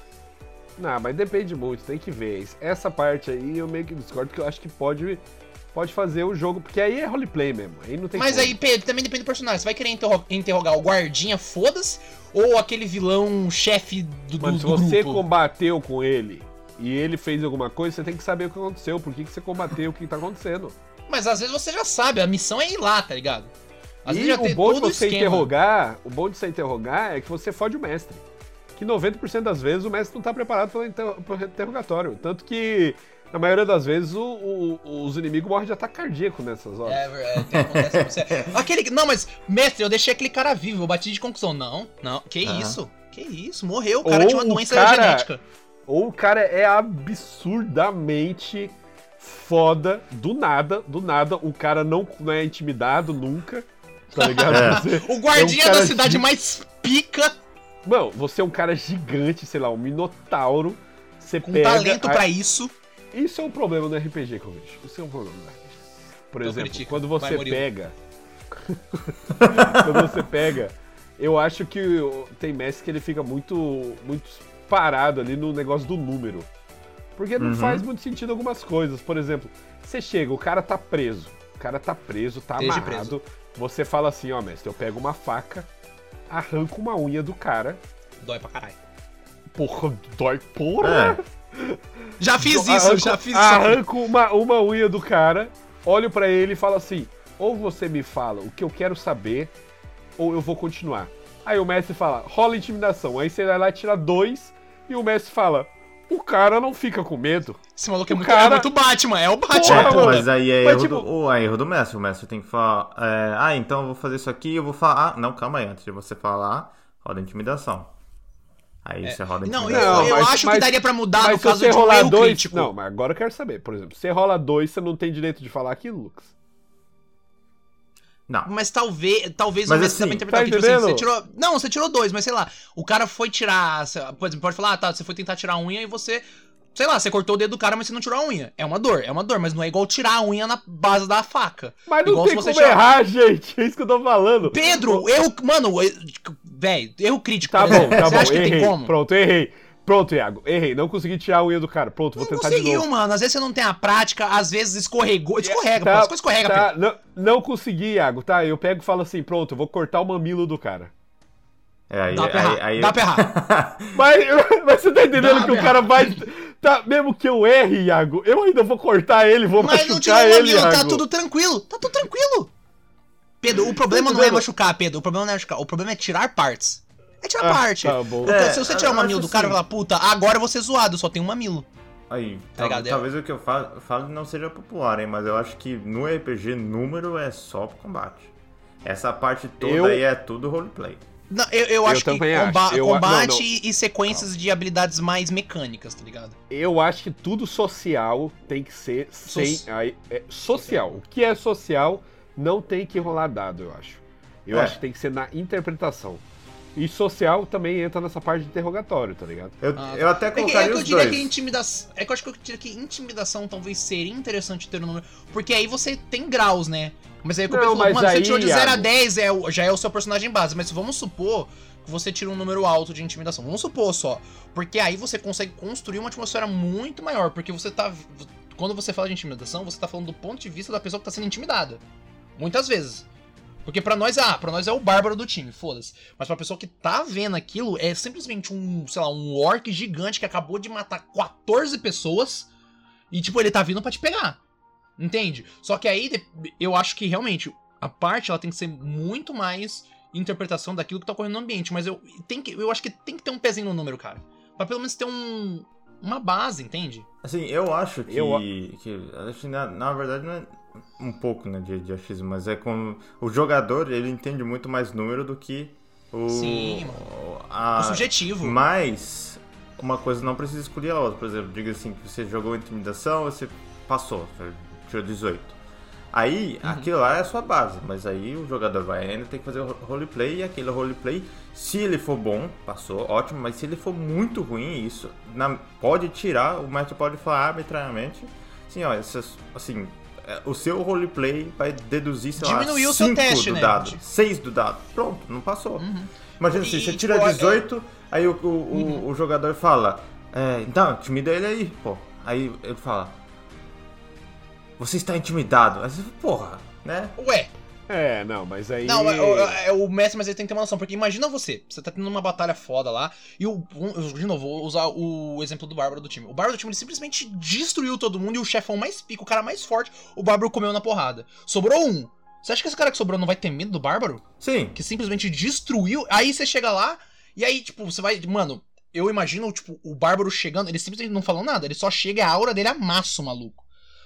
Não, mas depende muito, tem que ver. Essa parte aí eu meio que discordo, porque eu acho que pode, pode fazer o jogo, porque aí é roleplay mesmo. Aí não tem Mas como. aí, Pedro, também depende do personagem. Você vai querer interro- interrogar o guardinha, foda-se, ou aquele vilão chefe do, do, Mano, se do você grupo? combateu com ele e ele fez alguma coisa, você tem que saber o que aconteceu, por que, que você combateu, o que tá acontecendo. Mas às vezes você já sabe, a missão é ir lá, tá ligado? Às e vezes já o tem bom de você esquema. interrogar, o bom de você interrogar é que você fode o mestre. Que 90% das vezes o mestre não tá preparado para o interrogatório. Tanto que, na maioria das vezes, o- o- os inimigos morrem de ataque cardíaco nessas horas. É, é, acontece com você. <laughs> Aquele, não, mas, mestre, eu deixei aquele cara vivo, eu bati de concussão. Não, não, que Aham. isso? Que isso? Morreu, o cara Ou tinha uma doença cara- genética. Ou o cara é absurdamente foda, do nada, do nada, o cara não, não é intimidado nunca. Tá ligado? <laughs> É. Você- O guardinha é um da cidade gi- mais pica, Mano, você é um cara gigante, sei lá, um minotauro. Você com pega. talento a- pra isso. Isso é um problema no RPG que eu vejo. Isso é um problema no RPG. Por Então exemplo, critica. quando você pega. <laughs> quando você pega. Eu acho que tem mestre que ele fica muito, muito parado ali no negócio do número. Porque não Uhum. faz muito sentido algumas coisas. Por exemplo, você chega, o cara tá preso. O cara tá preso, tá Esteja amarrado. Você fala assim, ó, mestre, eu pego uma faca, arranco uma unha do cara. Dói pra caralho. Porra, dói porra! É. <laughs> Já fiz isso, arranco, já fiz isso. Arranco uma, uma unha do cara, olho pra ele e falo assim: ou você me fala o que eu quero saber, ou eu vou continuar. Aí o mestre fala, rola intimidação. Aí você vai lá e tira dois, e o mestre fala, o cara não fica com medo. Esse maluco é O muito, cara- é muito Batman, é o Batman. Porra, É, mano. mas aí é Mas, erro, tipo- do, ou é erro do mestre. O mestre tem que falar. é, ah, então eu vou fazer isso aqui, eu vou falar. Ah, não, calma aí. Antes de você falar, roda intimidação. Aí você roda Não, intimidação. eu, eu mas- acho mas- que daria pra mudar Mas no se caso você de um rolar erro dois. crítico. Não, mas agora eu quero saber. Por exemplo, você rola dois, você não tem direito de falar aquilo, Lucas? Não. Mas talvez, talvez Mas assim, também interpretar tá que, tipo assim, você tirou. Não, você tirou dois, mas sei lá, o cara foi tirar. Por exemplo, pode falar, ah, tá, você foi tentar tirar a unha e você. Sei lá, você cortou o dedo do cara, mas você não tirou a unha. É uma dor, é uma dor, mas não é igual tirar a unha na base da faca. Mas não Igual tem se você como tirar- errar, gente. É isso que eu tô falando. Pedro, erro. Mano, velho, erro crítico. Tá por bom, tá você bom. acha que Errei. tem como? Pronto, errei. Pronto, Iago. Errei. Não consegui tirar a unha do cara. Pronto, vou Não tentar de conseguiu, novo. mano. Às vezes você não tem a prática, às vezes escorregou. Escorrega, Tá, pô. Escorrega, tá, Pedro. não, não consegui, Iago, tá? Eu pego e falo assim, pronto, eu vou cortar o mamilo do cara. É, aí, Dá pra aí, errar. aí- Dá pra errar. <laughs> Mas, <laughs> mas você tá entendendo Dá, que o cara vai. Tá, mesmo que eu erre, Iago, eu ainda vou cortar ele, vou Mas não tirou machucar o ele, mamilo, tá Iago. tudo tranquilo. Tá tudo tranquilo. Pedro, o problema não é machucar, Pedro. O problema não é machucar. O problema é tirar partes. É tirar Ah, parte. tá bom. Então, É, se você tirar o eu mamilo do cara e assim. falar, puta, agora eu vou ser zoado, eu só tenho um mamilo. Aí, Tá tal- talvez o que eu falo, falo não seja popular, hein, mas eu acho que no RPG número é só pro combate. Essa parte toda Eu- aí é tudo roleplay. Não, eu, eu acho que também acho. comba- Eu- combate não, não. E, sequências de habilidades mais mecânicas, tá ligado? Eu acho que tudo social tem que ser sem. Soci- aí, é, social. O que é social não tem que rolar dado, eu acho. Eu É. acho que tem que ser na interpretação. E social também entra nessa parte de interrogatório, tá ligado? Eu, Ah, eu até É que, é colocaria que eu os diria dois. que intimidação. É que eu acho que eu diria que intimidação talvez seria interessante ter um número. Porque aí você tem graus, né? Mas aí o que eu Não, penso, mas mano, você tirou de 0 a Iago- 10, é, já é o seu personagem base. Mas vamos supor que você tira um número alto de intimidação. Vamos supor só. Porque aí você consegue construir uma atmosfera muito maior. Porque você tá. Quando você fala de intimidação, você tá falando do ponto de vista da pessoa que tá sendo intimidada. Muitas vezes. Porque pra nós, ah, pra nós é o bárbaro do time, foda-se. Mas pra pessoa que tá vendo aquilo, é simplesmente um, sei lá, um orc gigante que acabou de matar 14 pessoas e, tipo, ele tá vindo pra te pegar. Entende? Só que aí eu acho que realmente a parte ela tem que ser muito mais interpretação daquilo que tá ocorrendo no ambiente. Mas eu, tem que, eu acho que tem que ter um pezinho no número, cara. Pra pelo menos ter um, uma base, entende? Assim, eu acho que. Eu que que na, na verdade não é um pouco né, de, de achismo, mas é como. O jogador ele entende muito mais número do que o. Sim, a, o subjetivo. Mas uma coisa não precisa escolher a outra. Por exemplo, diga assim, que você jogou intimidação, você passou, tirou 18. Aí, Uhum. aquilo lá é a sua base, mas aí o jogador vai ainda ter que fazer o roleplay e aquele roleplay, se ele for bom, passou, ótimo, mas se ele for muito ruim, isso na- pode tirar, o mestre pode falar arbitrariamente, assim, ó, essas, assim, o seu roleplay vai deduzir, sei Diminuiu lá, o seu 5 teste, do né? dado, 6 do dado, pronto, não passou. Uhum. Imagina E- assim, você tira é- 18, aí o, o, o- o jogador fala, é, então, intimida ele aí, pô. Aí ele fala, você está intimidado. Aí você fala, porra, né? Ué, É, não, mas aí. Não, é, o- é o mestre, mas ele tem que ter uma noção. Porque imagina você, você tá tendo uma batalha foda lá, e o. de novo, vou usar o exemplo do Bárbaro do time. O Bárbaro do time ele simplesmente destruiu todo mundo e o chefão mais pico, o cara mais forte, o Bárbaro comeu na porrada. Sobrou um. Você acha que esse cara que sobrou não vai ter medo do Bárbaro? Sim. Que simplesmente destruiu. Aí você chega lá, e aí, tipo, você vai. Mano, eu imagino, tipo, o Bárbaro chegando, ele simplesmente não falou nada, ele só chega e a aura dele amassa o maluco.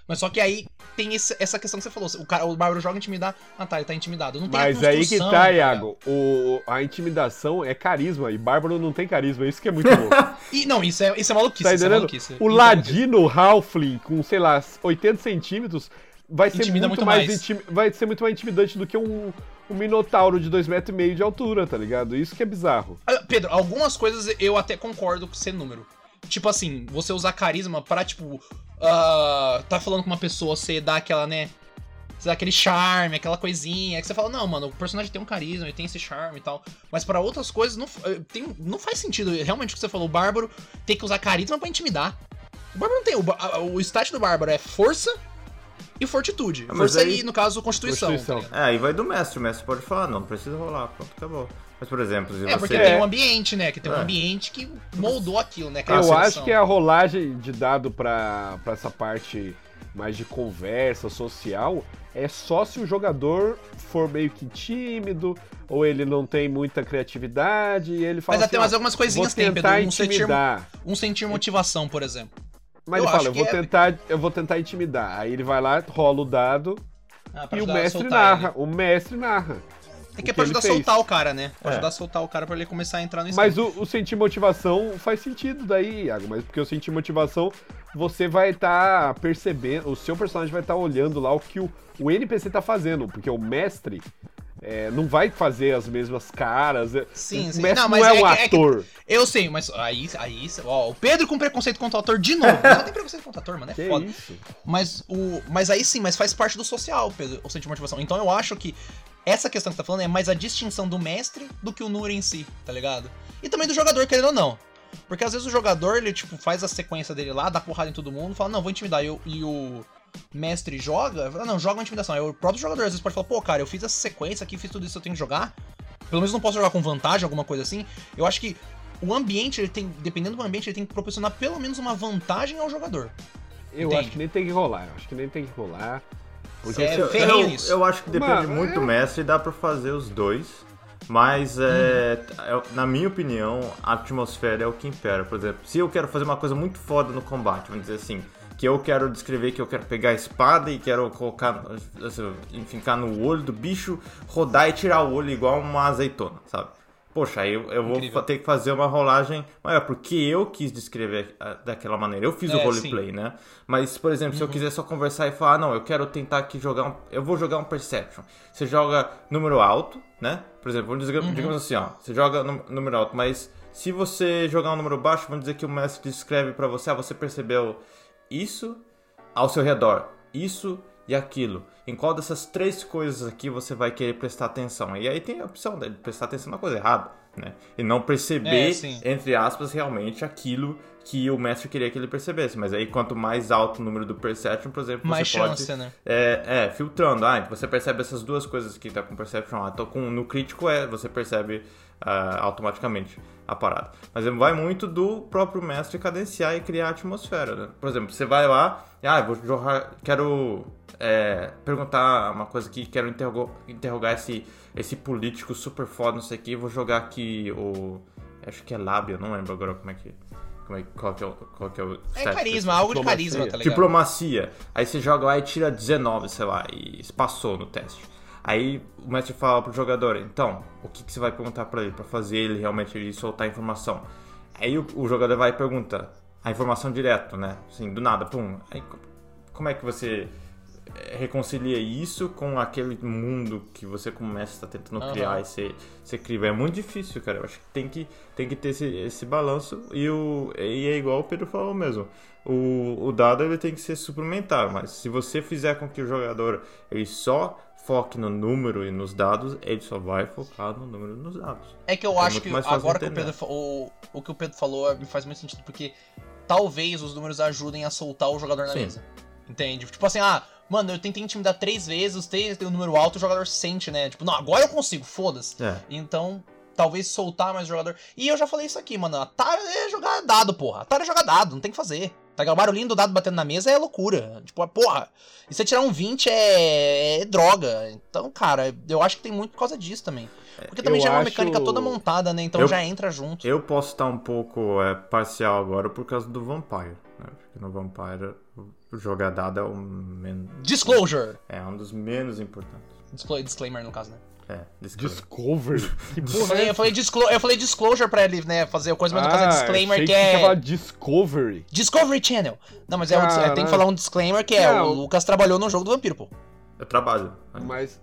Mas só que aí tem esse- essa questão que você falou. O, cara, o Bárbaro joga intimidar. Ah, tá, ele tá intimidado. Não tem Mas aí que tá, ligado? Iago. O, a intimidação é carisma e Bárbaro não tem carisma. Isso que é muito louco. <laughs> E, não, isso é, isso é maluquice. Tá é entendendo? maluquice. O é maluquice. Ladino Halfling com, sei lá, 80 centímetros vai ser muito, muito mais, mais. intimi- vai ser muito mais intimidante do que um, um minotauro de 2,5 metros e meio de altura, tá ligado? Isso que é bizarro. Ah, Pedro, algumas coisas eu até concordo com ser número. Tipo assim, você usar carisma pra, tipo, ah, tá falando com uma pessoa, você dá aquela, né? Você dá aquele charme, aquela coisinha, que você fala, não, mano, o personagem tem um carisma, ele tem esse charme e tal. Mas pra outras coisas, não, eh, tem, não faz sentido. Realmente o que você falou, o Bárbaro tem que usar carisma pra intimidar. O Bárbaro não tem. O, o stat do Bárbaro é força e fortitude. Ah, mas Força aí- e, no caso, Constituição. Constituição. tá? É, aí vai do mestre. O mestre pode falar, não, não precisa rolar, pronto, acabou. Mas, por exemplo, se É, você... porque É. tem um ambiente, né? Que tem um É. ambiente que moldou aquilo, né? Eu acho que a rolagem de dado pra, pra essa parte mais de conversa social, é só se o jogador for meio que tímido, ou ele não tem muita criatividade, e ele fala Mas assim, até mais "Ó, algumas coisinhas vou tem, Pedro. tentar Um sentir, intimidar. um sentir motivação, por exemplo. Mas Eu ele fala, eu vou é- tentar, eu vou tentar intimidar. Aí ele vai lá, rola o dado Ah, e o mestre narra. ele. O mestre narra. É que é que pra ajudar a soltar o cara, né? Pra É. ajudar a soltar o cara pra ele começar a entrar no. Mas o, o sentir motivação faz sentido daí, Iago. Mas porque o sentir motivação, você vai estar percebendo, o seu personagem vai estar olhando lá o que o, o NPC tá fazendo. Porque o mestre é, não vai fazer as mesmas caras. é- Sim, o sim. mestre Não, não, mas é é um que- é que- ator. Eu sei, mas aí, aí, ó, o Pedro com preconceito contra o ator de novo. Só tem preconceito contra o ator, mano, é <laughs> Que foda. isso? Mas o, mas aí sim, mas faz parte do social, Pedro, o sentir de motivação. Então eu acho que essa questão que você tá falando é mais a distinção do mestre do que o Nur em si, tá ligado? E também do jogador, querendo ou não. Porque às vezes o jogador, ele, tipo, faz a sequência dele lá, dá porrada em todo mundo, fala, não, vou intimidar. E, o- e o mestre joga, fala, não, joga uma intimidação. Aí o próprio jogador às vezes pode falar, pô, cara, eu fiz essa sequência aqui, fiz tudo isso, eu tenho que jogar. Pelo menos não posso jogar com vantagem, alguma coisa assim. Eu acho que o ambiente, ele tem, dependendo do ambiente, ele tem que proporcionar pelo menos uma vantagem ao jogador. Eu Entende? acho que nem tem que rolar. Eu acho que nem tem que rolar. Porque É, eu, eu, eu acho que depende Mano, muito é- do mestre e dá pra fazer os dois. Mas, é, é- na minha opinião, a atmosfera é o que impera. Por exemplo, se eu quero fazer uma coisa muito foda no combate, vamos dizer assim, que eu quero descrever que eu quero pegar a espada e quero colocar, assim, enfincar no olho do bicho, rodar e tirar o olho igual uma azeitona, sabe? Poxa, aí eu, eu vou Incrível. ter que fazer uma rolagem maior, porque eu quis descrever ah, daquela maneira. Eu fiz o É, roleplay, né? Mas, por exemplo, se Uhum. eu quiser só conversar e falar, ah, não, eu quero tentar aqui jogar um. Eu vou jogar um Perception. Você joga número alto, né? Por exemplo, vamos dizer, Uhum. digamos assim, ó. Você joga número alto, mas se você jogar um número baixo, vamos dizer que o mestre descreve pra você, ah, você percebeu isso ao seu redor, isso e aquilo. Em qual dessas três coisas aqui você vai querer prestar atenção? E aí tem a opção de prestar atenção na coisa errada, né? E não perceber, É, entre aspas, realmente aquilo que o mestre queria que ele percebesse. Mas aí quanto mais alto o número do Perception, por exemplo, Mais você chance, pode... né? É, é, filtrando. Ah, você percebe essas duas coisas que tá com Perception lá. Então, com, no crítico, é, você percebe ah, automaticamente a parada. Mas vai muito do próprio mestre cadenciar e criar a atmosfera, né? Por exemplo, você vai lá, e, ah, eu vou jogar, quero é, perguntar uma coisa aqui, quero interrogar, interrogar esse, esse político super foda, não sei o que, vou jogar aqui o... Acho que é lábio, não lembro agora como é que... Como é, qual, que é o, qual que é o É stat carisma, algo de carisma, tá ligado? Diplomacia. Aí você joga lá e tira 19, sei lá, e passou no teste. Aí o mestre fala pro jogador, então, o que, que você vai perguntar pra ele, pra fazer ele realmente ele soltar a informação. Aí o, o jogador vai e pergunta a informação direto, né? Assim, do nada, pum. Aí co- como é que você reconcilia isso com aquele mundo que você começa a tentando Aham. criar e você, você cria? É muito difícil, cara. Eu acho que tem que, tem que ter esse, esse balanço e, o, e é igual o Pedro falou mesmo. O, o dado ele tem que ser suplementar, mas se você fizer com que o jogador ele só foque no número e nos dados, ele só vai focar no número e nos dados. É que eu É acho que agora que o. Pedro o, o que o Pedro falou me faz muito sentido, porque talvez os números ajudem a soltar o jogador na Sim. mesa. Entende? Tipo assim, ah, mano, eu tentei intimidar três vezes, os três tem o número alto, o jogador sente, né? Tipo, não, agora eu consigo, foda-se. É. Então, talvez soltar mais o jogador. E eu já falei isso aqui, mano. Atari é jogar dado, porra. Atari é jogar dado, não tem que fazer. Tá ligado? O barulhinho do dado batendo na mesa é loucura. Tipo, porra. E você tirar um 20 é, é droga. Então, cara, eu acho que tem muito por causa disso também. Porque também eu já é uma acho- mecânica toda montada, né? Então Eu- já entra junto. Eu posso estar um pouco é, parcial agora por causa do Vampire. Né? Porque no Vampire jogar dado é, o men... Disclosure. é um dos menos importantes. Disclo- Disclaimer, no caso, né? É, disclaimer. Discovery? <laughs> Que Eu porra falei, é eu falei, disclo- eu falei disclosure pra ele, né? Fazer coisa, mas não fazer Ah, disclaimer que ia é. falar Discovery. Discovery Channel. Não, mas é, um, tem que falar um disclaimer que é: Não. o Lucas trabalhou no jogo do vampiro, pô. Eu trabalho. Mas.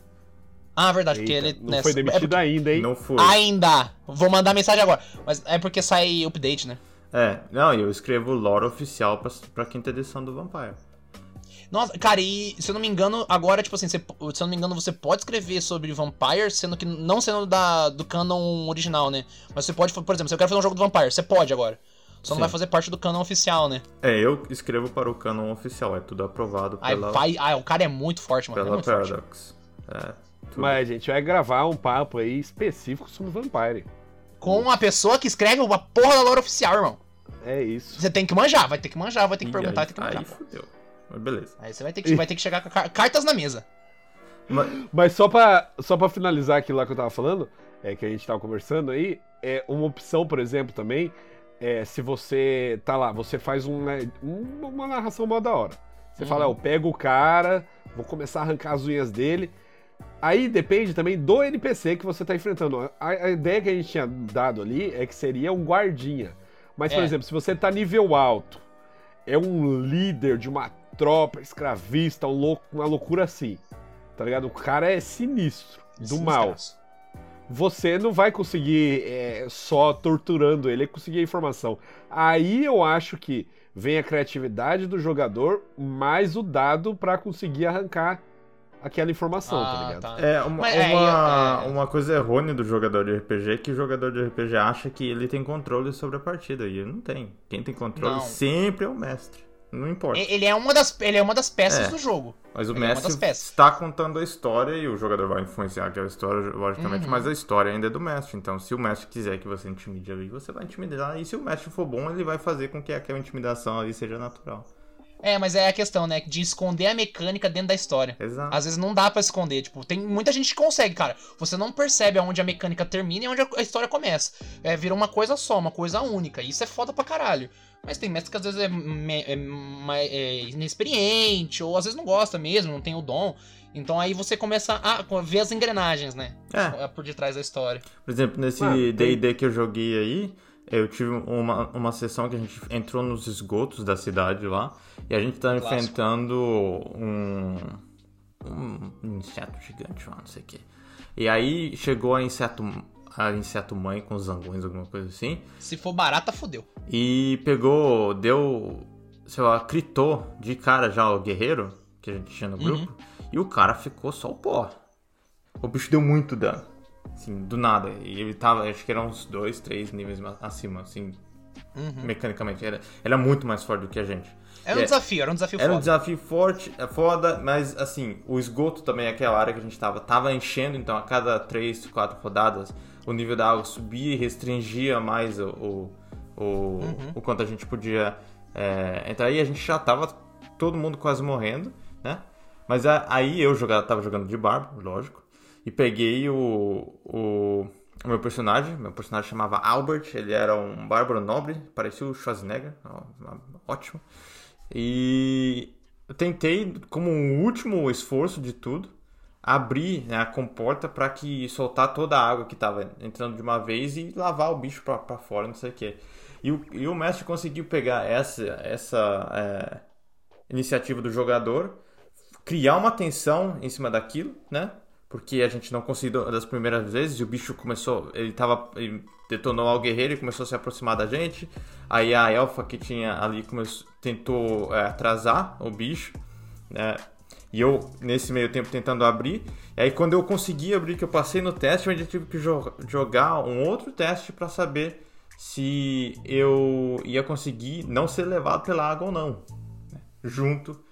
Ah, verdade, porque Eita, ele. não né, foi é demitido ainda, hein? Não fui. Ainda! Vou mandar mensagem agora. Mas é porque sai update, né? É, não, e eu escrevo lore oficial pra, pra quinta edição do Vampire. Nossa, cara, e se eu não me engano, agora, tipo assim, você- se eu não me engano, você pode escrever sobre Vampire, sendo que não sendo da, do canon original, né? Mas você pode, por exemplo, se eu quero fazer um jogo do Vampire, você pode agora. Só não Sim. vai fazer parte do canon oficial, né? É, eu escrevo para o canon oficial, é tudo aprovado Aí pela, vai. Ah, o cara é muito forte, mano. É pela forte. Paradox. É, tudo. Mas a gente vai gravar um papo aí específico sobre Vampire. Com a pessoa que escreve uma porra da lore oficial, irmão. É isso. Você tem que manjar, vai ter que manjar, vai ter que Ih, perguntar, aí, tem que manjar. aí fudeu. Mas beleza. Aí você vai ter que, vai ter que chegar com car- cartas na mesa. Mas, Mas só pra, só pra finalizar aquilo lá que eu tava falando, é que a gente tava conversando aí, é uma opção, por exemplo, também, é se você tá lá, você faz uma, uma, uma narração mó da hora. Você Uhum. fala, eu pego o cara, vou começar a arrancar as unhas dele. Aí depende também do NPC que você tá enfrentando. A, a ideia que a gente tinha dado ali é que seria um guardinha. Mas, por É. exemplo, se você tá nível alto, é um líder de uma tropa escravista, um lou- uma loucura assim. Tá ligado? O cara é sinistro, do mal. Você não vai conseguir é, só torturando ele conseguir a informação. Aí eu acho que vem a criatividade do jogador mais o dado pra conseguir arrancar aquela informação, tá Ah, ligado? tá. É, uma, Mas, é, uma, é- uma coisa errônea do jogador de RPG é que o jogador de RPG acha que ele tem controle sobre a partida. E ele não tem. Quem tem controle Não. sempre é o mestre. Não importa. Ele é uma das, ele é uma das peças É. do jogo. Mas o ele é uma mestre peças. está contando a história e o jogador vai influenciar aquela história, logicamente, Uhum. mas a história ainda é do mestre. Então, se o mestre quiser que você intimide ali, você vai intimidar. E se o mestre for bom, ele vai fazer com que aquela intimidação ali seja natural. É, mas é a questão, né? De esconder a mecânica dentro da história. Exato. Às vezes não dá pra esconder. Tipo, tem muita gente que consegue, cara. Você não percebe aonde a mecânica termina e onde a história começa. É, vira uma coisa só, uma coisa única. Isso é foda pra caralho. Mas tem mestre que às vezes é, me- é é inexperiente, ou às vezes não gosta mesmo, não tem o dom. Então aí você começa a ver as engrenagens, né? É. Por detrás da história. Por exemplo, nesse Ah, tem- D&D que eu joguei aí, eu tive uma, uma sessão que a gente entrou nos esgotos da cidade lá, e a gente tá enfrentando um, um inseto gigante lá, não sei o que. E aí chegou a inseto, a inseto mãe com zangões, alguma coisa assim, Se for barata, fodeu. e pegou, deu, sei lá, critou de cara já o guerreiro que a gente tinha no grupo, e o cara ficou só o pó. O bicho deu muito dano. Assim, do nada. E ele tava, acho que era uns dois, três níveis ma- acima, assim, Uhum. mecanicamente. Era, era muito mais forte do que a gente. Era um É, desafio, era um desafio Era um foda. desafio forte, é foda, mas assim, o esgoto também, aquela área que a gente tava, tava enchendo, então a cada três, quatro rodadas, o nível da água subia e restringia mais o, o, o, Uhum. o quanto a gente podia é, entrar. E a gente já tava todo mundo quase morrendo, né? Mas aí eu jogava, tava jogando de barbo, lógico, e peguei o, o, o meu personagem, meu personagem chamava Albert, ele era um bárbaro nobre, parecia o Schwarzenegger, ótimo. E eu tentei, como um último esforço de tudo, abrir né, a comporta para que soltar toda a água que estava entrando de uma vez e lavar o bicho para fora, não sei o que. E o, e o mestre conseguiu pegar essa, essa é, iniciativa do jogador, criar uma tensão em cima daquilo, né? Porque a gente não conseguiu das primeiras vezes e o bicho começou, ele tava, ele detonou ao guerreiro e começou a se aproximar da gente. Aí a elfa que tinha ali começou, tentou é, atrasar o bicho, né? E eu, nesse meio tempo, tentando abrir. E aí, quando eu consegui abrir, que eu passei no teste, eu ainda tive que jo jogar um outro teste para saber se eu ia conseguir não ser levado pela água ou não. né? Junto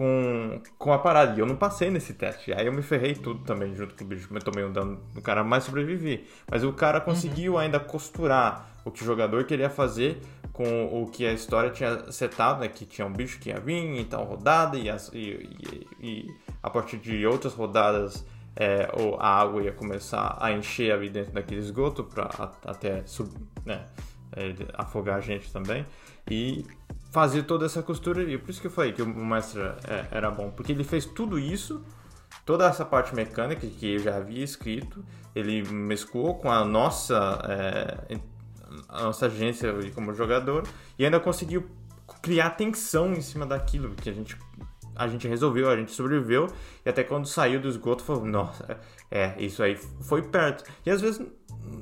com, com a parada. E eu não passei nesse teste. Aí eu me ferrei tudo também junto com o bicho. Eu tomei um dano do cara, mas sobrevivi. Mas o cara conseguiu ainda costurar o que o jogador queria fazer com o que a história tinha setado, né? Que tinha um bicho que ia vir em tal rodada e, as- e- e- e a partir de outras rodadas é, a água ia começar a encher ali dentro daquele esgoto para até né, é, afogar a gente também e fazer toda essa costura e por isso que eu falei que o mestre é, era bom porque ele fez tudo isso toda essa parte mecânica que eu já havia escrito ele mesclou com a nossa é, a nossa agência como jogador e ainda conseguiu criar tensão em cima daquilo que a gente a gente resolveu, a gente sobreviveu e até quando saiu do esgoto falou, nossa, é, isso aí foi perto. E às vezes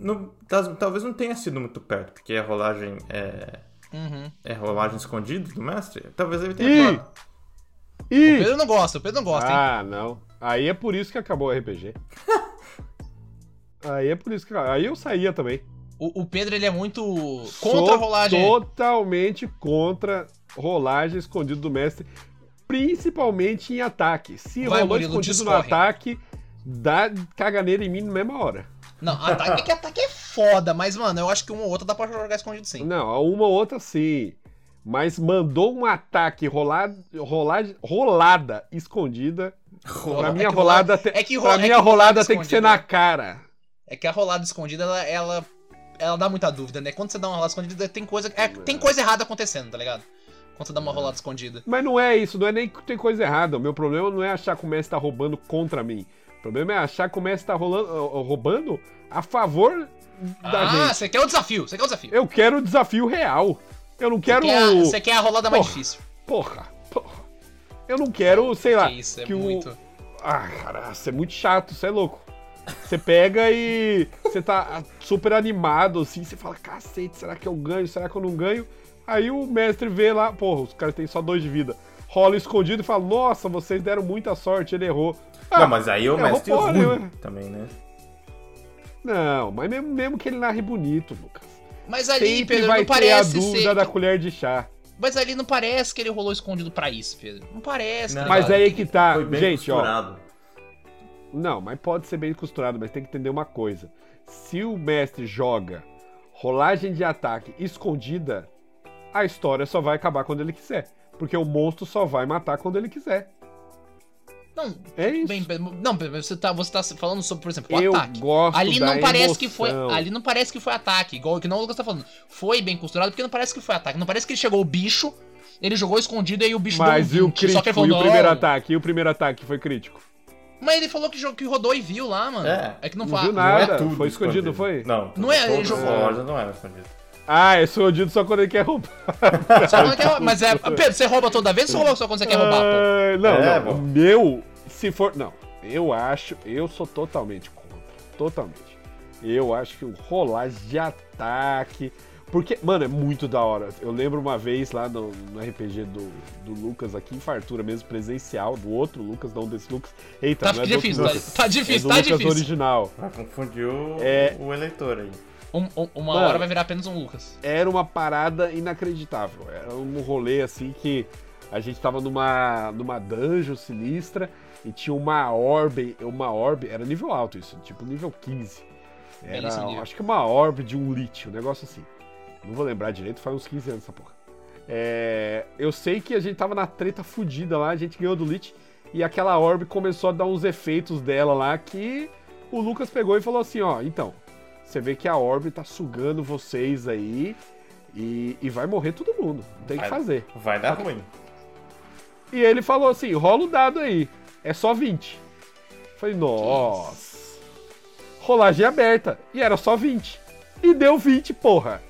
não, talvez não tenha sido muito perto, porque a rolagem é, Uhum. é rolagem escondida do mestre. Talvez ele Ih! tenha. O Ih! Pedro não gosta, o Pedro não gosta, hein? Ah, não. Aí é por isso que acabou o RPG. <laughs> Aí é por isso que. Aí eu saía também. O, o Pedro, ele é muito Sou contra a rolagem. Totalmente contra rolagem escondido do mestre, principalmente em ataque. Se Vai, rolou Murilo, escondido no discorre. ataque, dá caganeira em mim na mesma hora. Não, ataque, é que ataque é foda, mas, mano, eu acho que uma ou outra dá pra jogar escondido sim. Não, uma ou outra sim. mas mandou um ataque rolada, rolada, rolada escondida. Pra minha é que rolada, rola- te- é que ro- pra é que minha rolada rolada tem que ser na cara. É que a rolada escondida, ela, ela, ela dá muita dúvida, né? Quando você dá uma rolada escondida, tem coisa, é, tem coisa errada acontecendo, tá ligado? Quando você dá uma rolada escondida. Mas não é isso, não é nem que tem coisa errada. O meu problema não é achar que o Messi tá roubando contra mim. O problema é achar que o Messi tá rolando, roubando a favor da ah, gente. você quer o desafio, você quer o desafio. Eu quero o desafio real. Eu não quero. Você quer, quer a rolada mais Porra. difícil. Porra, porra. Eu não quero, sei lá. que isso, é que o- muito. Ah, cara, você é muito chato, você é louco. Você pega e você tá super animado, assim, você fala, cacete, será que eu ganho? Será que eu não ganho? Aí o mestre vê lá, porra, os caras têm só dois de vida. Rola escondido e fala, nossa, vocês deram muita sorte, ele errou. Ah, Não, mas aí é o errou mestre porra ruim também, né? Não, mas mesmo, mesmo que ele narre bonito, Lucas. Mas ali, Sempre Pedro, vai não ter a parece dúvida ser. da colher de chá. Mas ali não parece que ele rolou escondido pra isso, Pedro. Não parece. Não. tá Mas aí que tá, Foi bem gente, ó. costurado. Não, mas pode ser bem costurado, mas tem que entender uma coisa. Se o mestre joga rolagem de ataque escondida, a história só vai acabar quando ele quiser. Porque o monstro só vai matar quando ele quiser. Não, É isso. bem, não, você tá, você tá falando sobre, por exemplo, o eu ataque. gosto Ali da não parece que foi. emoção. Ali não parece que foi ataque, igual que não o Lucas tá falando. Foi bem costurado porque não parece que foi ataque. Não parece que ele chegou o bicho, ele jogou escondido e aí o bicho Mas e deu um o 20, só que ele crítico? falou, E o primeiro ataque? E o primeiro ataque foi crítico? Mas ele falou que, que rodou e viu lá, mano. É. É, que não, Não fala. viu nada. Não é tudo foi escondido, não foi? Não, Não é, ele jogou- não era escondido. Ah, é escondido só quando ele quer roubar. Só quando quer- mas é. Pedro, você rouba toda vez ou rouba só quando você quer roubar? Ah, não, É, não. pô. O meu, se for. Não, eu acho. Eu sou totalmente contra. Totalmente. Eu acho que o rolagem de ataque. Porque, mano, é muito da hora. Eu lembro uma vez lá no, no RPG do, do Lucas aqui em Fartura mesmo, presencial, do outro Lucas, não desse Lucas. Eita, Tá não é do outro difícil, tá, Lucas. tá É difícil, do tá Lucas difícil. original. Vai confundir o, É. o eleitor aí. Um- um- uma Mano. hora vai virar apenas um Lucas. era uma parada inacreditável. Era um rolê assim que a gente tava numa, numa dungeon sinistra e tinha uma orbe, uma orbe, era nível alto isso, tipo nível 15. Era, acho que uma orbe de um lit, um negócio assim. Não vou lembrar direito, faz uns 15 anos essa porra. É, eu sei que a gente tava na treta fudida lá, a gente ganhou do lit e aquela orbe começou a dar uns efeitos dela lá que o Lucas pegou e falou assim, ó, então, você vê que a orbe tá sugando vocês aí e, e vai morrer todo mundo. Não tem o que Vai. fazer. Vai dar ruim. E ele falou assim: rola o dado aí. É só 20. Falei, nossa. Rolagem aberta. E era só 20. E deu 20, porra.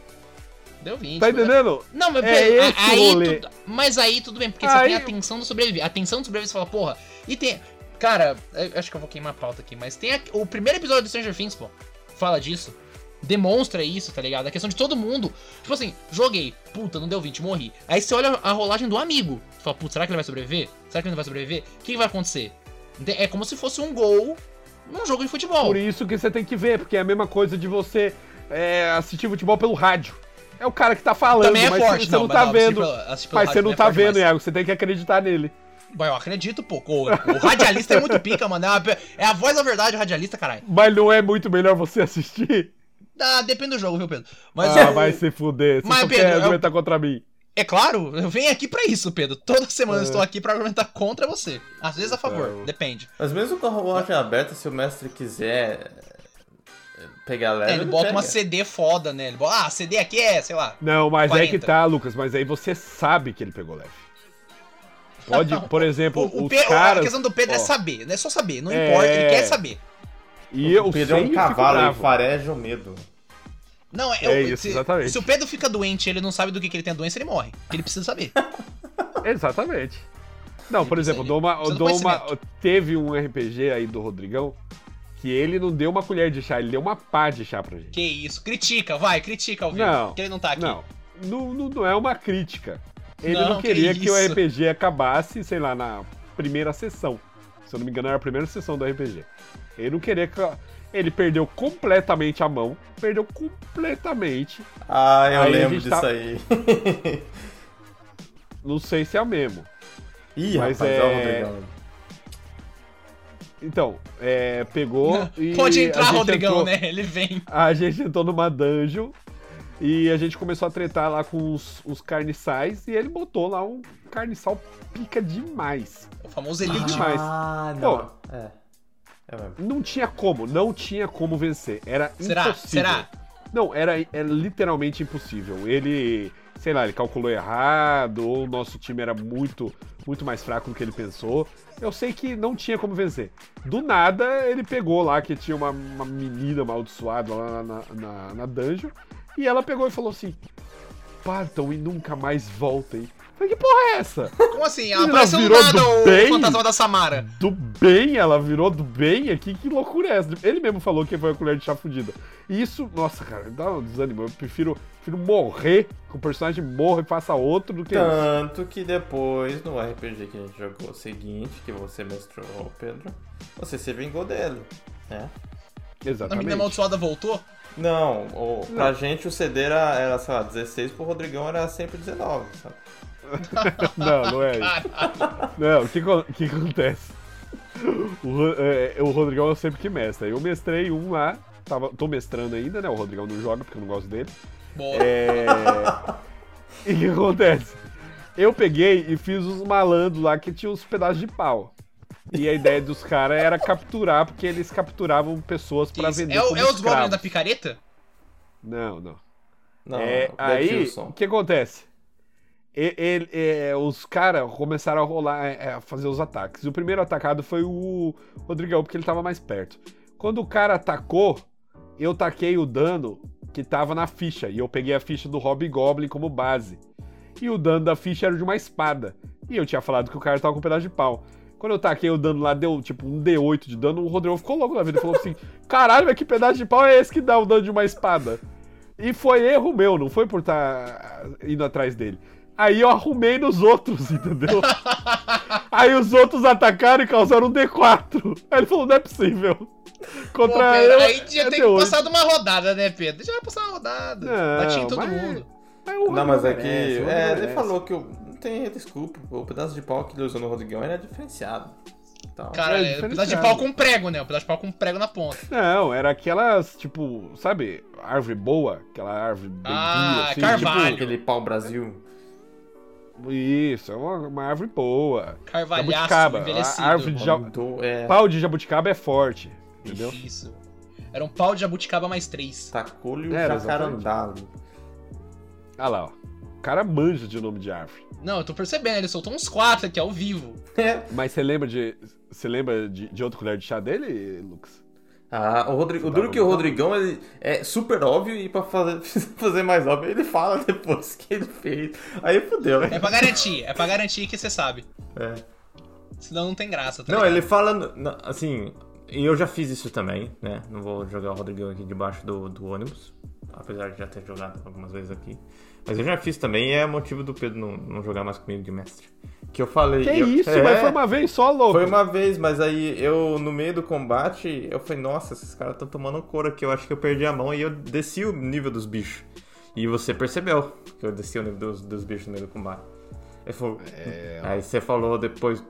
Deu 20. Tá mas- entendendo? Não, mas, É a- aí tudo- mas aí tudo bem, porque você Aí- tem a atenção do sobrevivente. A atenção do sobrevivente você fala, porra, e tem. Cara, eu acho que eu vou queimar a pauta aqui, mas tem a- o primeiro episódio do Stranger Things, pô, fala disso. Demonstra isso, tá ligado? A questão de todo mundo. Tipo assim, joguei, puta, não deu 20, morri. Aí você olha a rolagem do amigo. Você fala, putz, será que ele vai sobreviver? Será que ele não vai sobreviver? O que vai acontecer? É como se fosse um gol num jogo de futebol. Por isso que você tem que ver, porque é a mesma coisa de você é, assistir futebol pelo rádio. É o cara que tá falando, Também é mas forte, você não, não, tá não, vendo. pelo- Mas você não é tá vendo, demais. Iago. Você tem que acreditar nele. Bom, eu acredito, pô. O, o radialista é muito pica, mano. É, uma- é a voz da verdade, o radialista, caralho. Mas não é muito melhor você assistir? Ah, depende do jogo, viu, Pedro? Mas ah, é, vai se fuder. Você Mas, Pedro, quer é argumentar contra mim. é claro, eu venho aqui pra isso, Pedro. Toda semana eu É. estou aqui pra argumentar contra você. Às vezes a favor, Então. depende. Mas mesmo com a rolagem aberta, se o mestre quiser é, pegar leve, É, ele bota uma pega. CD foda, né? Ele bota, ah, CD aqui é, sei lá. Não, mas aí 40. que tá, Lucas. Mas aí você sabe que ele pegou leve. Pode, <laughs> por exemplo, O, o os Pe- caras... a questão do Pedro é ó, saber, não é só saber, não É. importa, ele quer saber. E eu O Pedro é sei um eu fico cavalo, ele fareja o medo. Não, é, É o- isso, se, exatamente. se o Pedro fica doente e ele não sabe do que, que ele tem a doença, ele morre. Porque ele precisa saber. <laughs> Exatamente. Não, por precisa exemplo, de- dou uma, precisa do dou uma, conhecimento. teve um RPG aí do Rodrigão que ele não deu uma colher de chá, ele deu uma pá de chá pra gente. Que isso, critica, vai, critica ao vivo. Não, Porque ele não tá aqui. Não, não, não, não é uma crítica. Ele Não, não, que queria que, o isso. RPG acabasse, sei lá, na primeira sessão. Se eu não me engano, era a primeira sessão do RPG. Ele não queria que. Ele perdeu completamente a mão. Perdeu completamente. Ah, eu Aí lembro disso tá- aí. <laughs> Não sei se é o mesmo. Ih, Mas rapaz, é- o Rodrigão. Então, é, pegou e. Pode entrar, Rodrigão, entrou- né? Ele vem. A gente entrou numa dungeon. E a gente começou a tretar lá com os, os carniçais e ele botou lá um carniçal pica demais. O famoso Elite. demais. Ah, Pô. não. É. É mesmo. Não tinha como, não tinha como vencer. Era Será? impossível. Será? Não, era, era literalmente impossível. Ele, sei lá, ele calculou errado, ou o nosso time era muito, muito mais fraco do que ele pensou. Eu sei que não tinha como vencer. Do nada, ele pegou lá que tinha uma, uma menina amaldiçoada lá na, na, na dungeon, e ela pegou e falou assim: partam e nunca mais voltem. Falei, que porra é essa? <laughs> Como assim? Ela Ela apareceu do virou nada do o bem? fantasma da Samara. Do bem, ela virou do bem aqui, que loucura é essa? Ele mesmo falou que foi a colher de chá fudida. E isso, nossa, cara, dá um desânimo. Eu prefiro, prefiro morrer, que o personagem morra e faça outro do que isso. Tanto que depois, no RPG que a gente jogou seguinte, que você mestrou, Pedro, você se vingou dele, né? A menina Exatamente. amaldiçoada voltou? Não, o, pra gente o CD era, era, sei lá, 16, pro Rodrigão era sempre 19, sabe? <laughs> Não, não é isso. Não, o que, que acontece? O, Ro- é, o Rodrigão é sempre que mestra. Eu mestrei um lá, tava, tô mestrando ainda, né? O Rodrigão não joga porque eu não gosto dele. Boa. É... <laughs> e o que acontece? Eu peguei e fiz os malandros lá que tinham os pedaços de pau. E a ideia dos caras era capturar, porque eles capturavam pessoas isso? vender É, como é os Goblins da picareta? Não, não. Não, É, o aí, o que acontece? E- ele- é, os caras começaram a rolar, é, a fazer os ataques. E o primeiro atacado foi o Rodrigão, porque ele tava mais perto. Quando o cara atacou, eu taquei o dano que tava na ficha. E eu peguei a ficha do Hobgoblin como base. E o dano da ficha era de uma espada. E eu tinha falado que o cara tava com um pedaço de pau. Quando eu taquei o dano lá, deu tipo um D8 de dano, o Rodrigo ficou louco na vida. Ele falou assim: <laughs> caralho, mas que pedaço de pau é esse que dá o dano de uma espada? E foi erro meu, não foi por estar indo atrás dele. Aí eu arrumei nos outros, <laughs> entendeu? Aí os outros atacaram e causaram um D4. Aí ele falou, não é possível. Pô, Contra Pedro, eu, aí tinha é ter que D8. passar de uma rodada, né, Pedro? Já ia passar uma rodada. Não, Batia em todo mas- mundo. Mas o Não, mas é que. É, ele falou que o. Não tem desculpa, o pedaço de pau que ele usou no Rodrigão era diferenciado. Então, Cara, É, é, um pedaço de pau com prego, né? Um pedaço de pau com prego na ponta. Não, era aquelas, tipo, sabe, árvore boa? Aquela árvore bem Ah, dura, assim, carvalho. aquele pau Brasil. Tipo, isso, é uma, uma árvore boa. Carvalhaço, Jabuticaba, envelhecido. a árvore de ja- é, Pau de jabuticaba é forte, entendeu? Isso. Era um pau de jabuticaba mais três. Tacou-lhe o jacarandá. ali. Ah lá, ó. O cara manja de nome de árvore. Não, eu tô percebendo, ele soltou uns quatro aqui ao vivo. É. Mas você lembra de. Você lembra de, de outra colher de chá dele, Lucas? Ah, o, Rodrigo, o duro que o Rodrigão ele é super óbvio e pra fazer, <laughs> fazer mais óbvio ele fala depois que ele fez. Aí fudeu, É né? pra garantir, é pra garantir que você sabe. É. Senão não tem graça, tá Não, ligado? ele fala, assim, e eu já fiz isso também, né? Não vou jogar o Rodrigão aqui debaixo do, do ônibus, apesar de já ter jogado algumas vezes aqui. Mas eu já fiz também e é motivo do Pedro não, não jogar mais comigo de mestre. Que eu falei. Que eu- isso, é, mas foi uma vez só, louco. Foi uma vez, mas aí eu, no meio do combate, eu falei, nossa, esses caras estão tomando couro aqui, eu acho que eu perdi a mão e eu desci o nível dos bichos. E você percebeu que eu desci o nível dos, dos bichos no meio do combate. Falou, É, Aí você falou depois,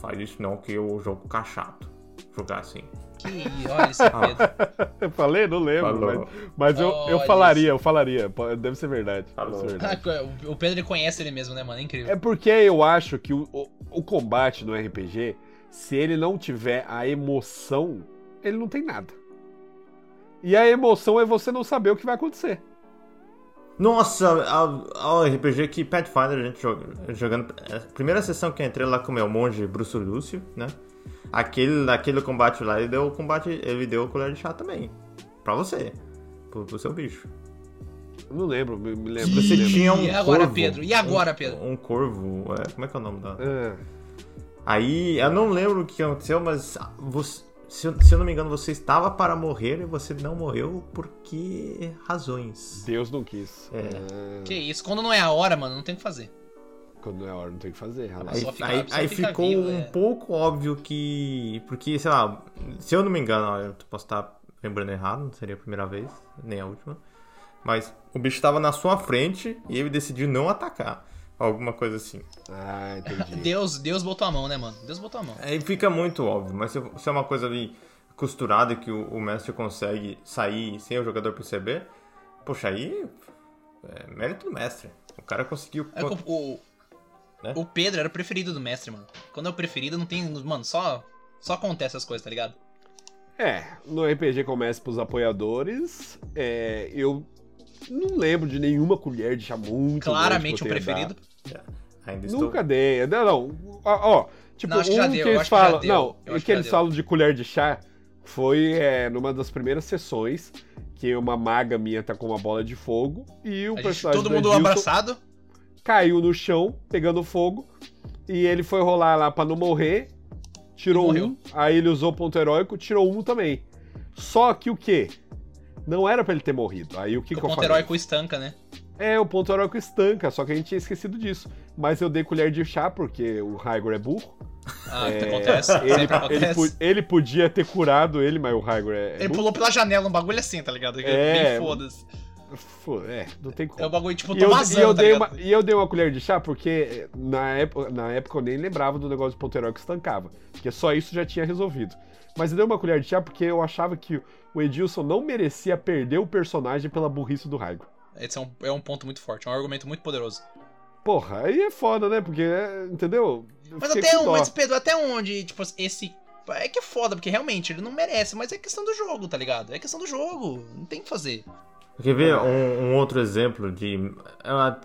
faz isso não, que o jogo fica chato. Jogar assim. Que, olha esse Pedro. <laughs> Eu falei? Não lembro. Falou. Mas, mas eu, eu falaria, eu falaria. Deve ser verdade. Deve ser verdade. Ah, o Pedro ele conhece ele mesmo, né, mano? É incrível. É porque eu acho que o, o, o combate no RPG, se ele não tiver a emoção, ele não tem nada. E a emoção é você não saber o que vai acontecer. Nossa, ao RPG que Pathfinder a gente joga, jogando. A primeira sessão que eu entrei lá com o meu monge Bruce Lúcio, né? Aquele, aquele combate lá, ele deu o combate. Ele deu o colher de chá também. Pra você. Pro, pro seu bicho. Eu não lembro, me, me lembro. Você lembro. tinha um E agora, corvo. Pedro? E agora, um, Pedro? Um corvo. é, como é que é o nome da. Ah, Aí, eu não lembro o que aconteceu, mas você, se, eu, se eu não me engano, você estava para morrer e você não morreu por que razões? Deus não quis. É. Ah, Que isso, quando não é a hora, mano, não tem o que fazer. Quando não é hora, não tem o que fazer. Aí, fica- aí- aí ficou vivo, um é. pouco óbvio que. Porque, sei lá, se eu não me engano, eu posso estar lembrando errado, não seria a primeira vez, nem a última. Mas o bicho estava na sua frente e ele decidiu não atacar. Alguma coisa assim. Ah, entendi. <laughs> Deus, Deus botou a mão, né, mano? Deus botou a mão. Aí fica muito óbvio, mas se, se é uma coisa ali costurada que o, o mestre consegue sair sem o jogador perceber, poxa, aí é mérito do mestre. O cara conseguiu. É o, Né? o Pedro era o preferido do mestre, mano. Quando é o preferido, não tem. Mano, só. Só acontece as coisas, tá ligado? É, no RPG Começa pros apoiadores, é, eu não lembro de nenhuma colher de chá muito Claramente o preferido. Ainda dado. estou. Nunca dei. Não, não. Ó, ó, tipo, Não, acho que já um deu, que eu eles que falam. Não, o que que eles falam de colher de chá foi é, numa das primeiras sessões que uma maga minha tá com uma bola de fogo e o A gente, personagem todo do mundo Edilson abraçado. Caiu no chão, pegando fogo, e ele foi rolar lá pra não morrer, tirou Morreu. um, aí ele usou o ponto heróico, tirou um também. Só que o quê? Não era pra ele ter morrido. Aí o que, o que eu ponto falei? heróico estanca, né? É, o ponto heróico estanca, só que a gente tinha esquecido disso. Mas eu dei colher de chá, porque o Raigor é burro. Ah, É, acontece. Ele, ele, acontece. po- ele podia ter curado ele, mas o Raigor é, é Ele burro. pulou pela janela, um bagulho assim, tá ligado? É, Bem foda-se. É, não tem como. É o bagulho tipo, E eu, tô e, vazando, eu tá dei ligado? uma, e eu dei uma colher de chá porque na época, na época eu nem lembrava do negócio de ponto heróico que estancava. Porque só isso já tinha resolvido. Mas eu dei uma colher de chá porque eu achava que o Edilson não merecia perder o personagem pela burrice do Raigo. Esse é um, é um ponto muito forte, é um argumento muito poderoso. Porra, aí é foda, né? Porque, é, entendeu? Eu Mas até um, mas Pedro, até onde, tipo, esse. É que é foda, porque realmente ele não merece, mas é questão do jogo, tá ligado? É questão do jogo, não tem o que fazer. Quer ver um, um outro exemplo de.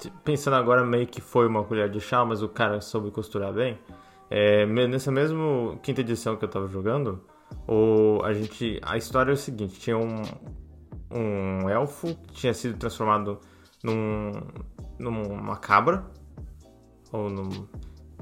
t- Pensando agora, meio que foi uma colher de chá, mas o cara soube costurar bem. É, nessa mesma quinta edição que eu tava jogando, o, a gente. A história é o seguinte: tinha um, um elfo que tinha sido transformado num, numa cabra. Ou num,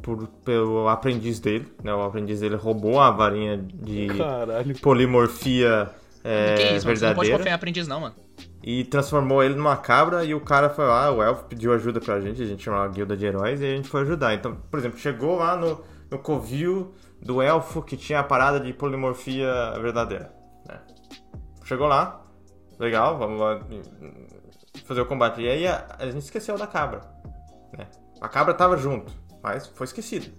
por, pelo aprendiz dele. Né? O aprendiz dele roubou a varinha de Caralho. polimorfia é, que isso, mano? Você não pode verdadeira confiar em aprendiz, não, mano. E transformou ele numa cabra e o cara foi lá, o elfo pediu ajuda pra gente, a gente chamou uma guilda de heróis e a gente foi ajudar. Então, por exemplo, chegou lá no, no covil do elfo que tinha a parada de polimorfia verdadeira. né? Chegou lá, legal, vamos lá hum, fazer o combate. E aí a, a gente esqueceu da cabra. Né? A cabra tava junto, mas foi esquecido.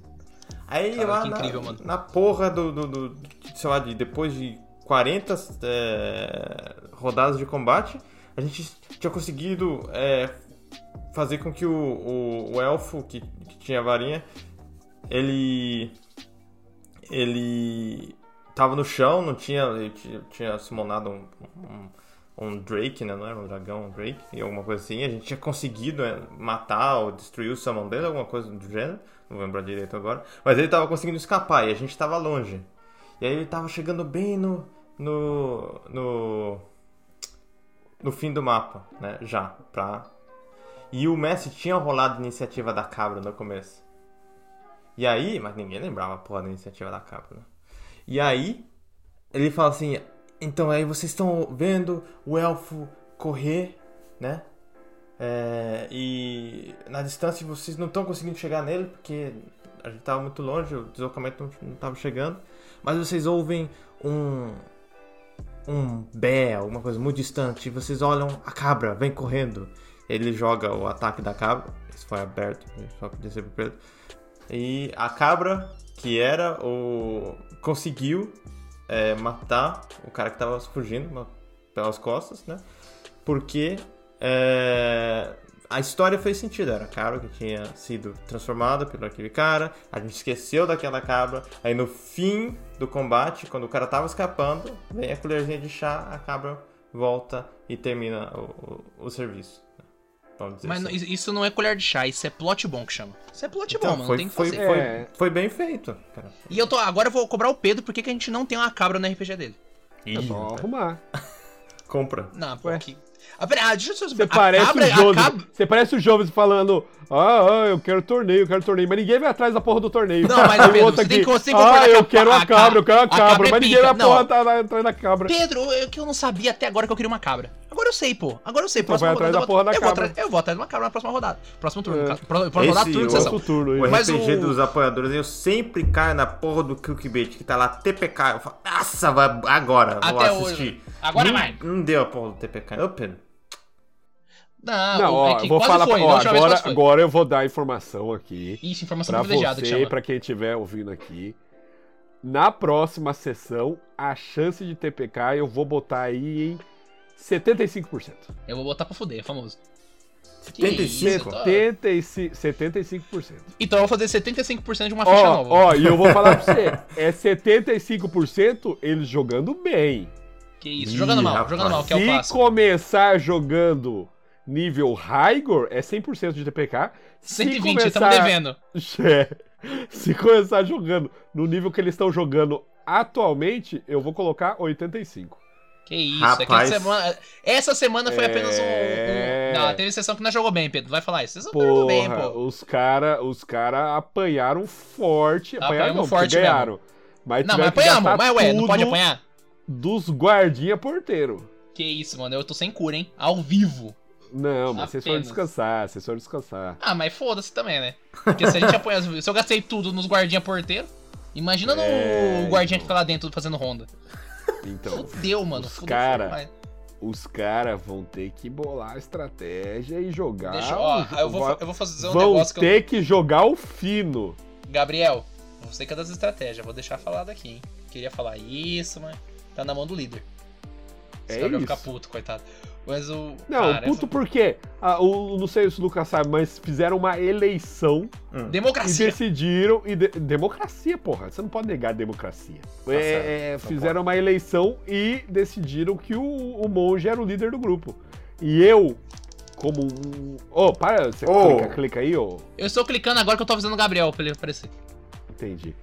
Aí Cara, lá na, incrível, na porra do, do, do- do- sei lá, de, depois de 40 é, rodadas de combate, a gente tinha conseguido é, fazer com que o, o, o elfo que, que tinha a varinha, ele ele tava no chão, não tinha, tinha, tinha summonado um, um, um Drake, né? Não era um dragão, um Drake, e alguma coisa assim. A gente tinha conseguido é, matar ou destruir o summon dele, alguma coisa do gênero. Não vou lembrar direito agora. Mas ele tava conseguindo escapar e a gente tava longe. E aí ele tava chegando bem no. no. no. No fim do mapa, né? Já, pra. E o Messi tinha rolado a iniciativa da cabra no começo. E aí, mas ninguém lembrava porra da iniciativa da cabra, né? E aí, ele fala assim: então aí vocês estão vendo o elfo correr, né? É, e na distância vocês não estão conseguindo chegar nele porque a gente estava muito longe, o deslocamento não estava chegando. Mas vocês ouvem um um bé, alguma coisa muito distante, e vocês olham a cabra, vem correndo. Ele joga o ataque da cabra, isso foi aberto, só pra dizer pro Pedro. E a cabra, que era o. conseguiu é, matar o cara que tava fugindo pelas costas, né? Porque é, a história fez sentido. Era a cabra que tinha sido transformada pelo aquele cara. A gente esqueceu daquela cabra. Aí no fim do combate, quando o cara tava escapando, vem a colherzinha de chá, a cabra volta e termina o, o- o serviço. né? Mas assim. não- isso não é colher de chá, isso é plot bom que chama. Isso é plot Então, bom, mano. foi, não tem que foi, fazer. foi, É. foi bem feito, cara. E eu tô. Agora eu vou cobrar o Pedro por que que a gente não tem uma cabra no RPG dele. É só arrumar. Compra. Não, pô, que. Ah, ah, deixa eu Você a parece cabra, o a cabra- Você parece o Joves falando: ah, ah, eu quero torneio, eu quero torneio. Mas ninguém vai atrás da porra do torneio. Não, mas, <laughs> Pedro, você tem aqui, que- você Ah, eu a- quero a uma cabra, eu quero uma ca- a cabra cabra. é Mas ninguém vai Não. tá atrás da cabra. Pedro, eu que eu não sabia até agora que eu queria uma cabra. Agora eu sei, pô. Agora eu sei. Então Próxima vai atrás rodada da eu porra vou- da eu vou Eu vou atrás de uma cabra na próxima rodada. Próximo turno. É. Pro- Próxima rodada, Esse, turno sessão. Outro turno. O Mas RPG o- dos apoiadores, eu sempre caio na porra do clickbait que tá lá TPK. Eu falo, nossa, vai agora, vou Até assistir. hoje. Agora não, vai. Não deu a porra do TPK. Ô, Pedro. Não, Não, ó, é que vou falar. foi. ó, agora, agora eu vou dar a informação aqui. Isso, informação Pra privilegiada que você, chama. pra quem estiver ouvindo aqui. Na próxima sessão, a chance de TPK eu vou botar aí em 75%. Eu vou botar pra fuder, é famoso. Que 75? isso, tá. 75%. 75%. Então eu vou fazer 75% de uma ficha Ó, nova. ó, e eu vou falar pra você, <laughs> é 75% eles jogando bem. Que isso, Ih, jogando mal, rapaz. jogando mal, que é o Se clássico. começar jogando nível Raigor, é 100% de TPK. Se 120, estamos devendo. <laughs> É. Se começar jogando no nível que eles estão jogando atualmente, eu vou colocar 85. Que isso, é que Rapaz. essa semana, essa semana foi apenas um, É. um- Não, teve sessão que não jogou bem, Pedro. Vai falar isso. Vocês não jogou bem, Porra, pô. os cara, os cara apanharam forte. Apanharam não, forte ganharam. Mas Não, mas apanhamos, mas ué, não pode apanhar? Dos guardinha porteiro. Que isso, mano, eu tô sem cura, hein? Ao vivo. Não, mas vocês foram descansar, vocês foram descansar. Ah, mas foda-se também, né? Porque se a gente <laughs> apanha. Se eu gastei tudo nos guardinha porteiro, imagina É, no guardinha que então. fica lá dentro fazendo ronda. Então, Fudeu, mano. Os Fudeu cara- demais. os caras vão ter que bolar a estratégia e jogar. Deixa, ó, eu vou, eu vou fazer um vão negócio que eu. ter que jogar o fino. Gabriel, você que é das estratégias, vou deixar falado aqui, hein? Queria falar isso, mas tá na mão do líder. É Gabriel isso. fica puto, coitado. Mas o. Não, cara, puto por quê? Ah, o, não sei se o Lucas sabe, mas fizeram uma eleição é- e Democracia. decidiram. E de- democracia, porra. Você não pode negar a democracia. É, certo, é, não fizeram uma eleição e decidiram que o, o monge era o líder do grupo. E eu, como um. Ô, para, você Ô. clica, clica aí, ô. Eu estou clicando agora que eu tô avisando o Gabriel pra ele aparecer. Entendi.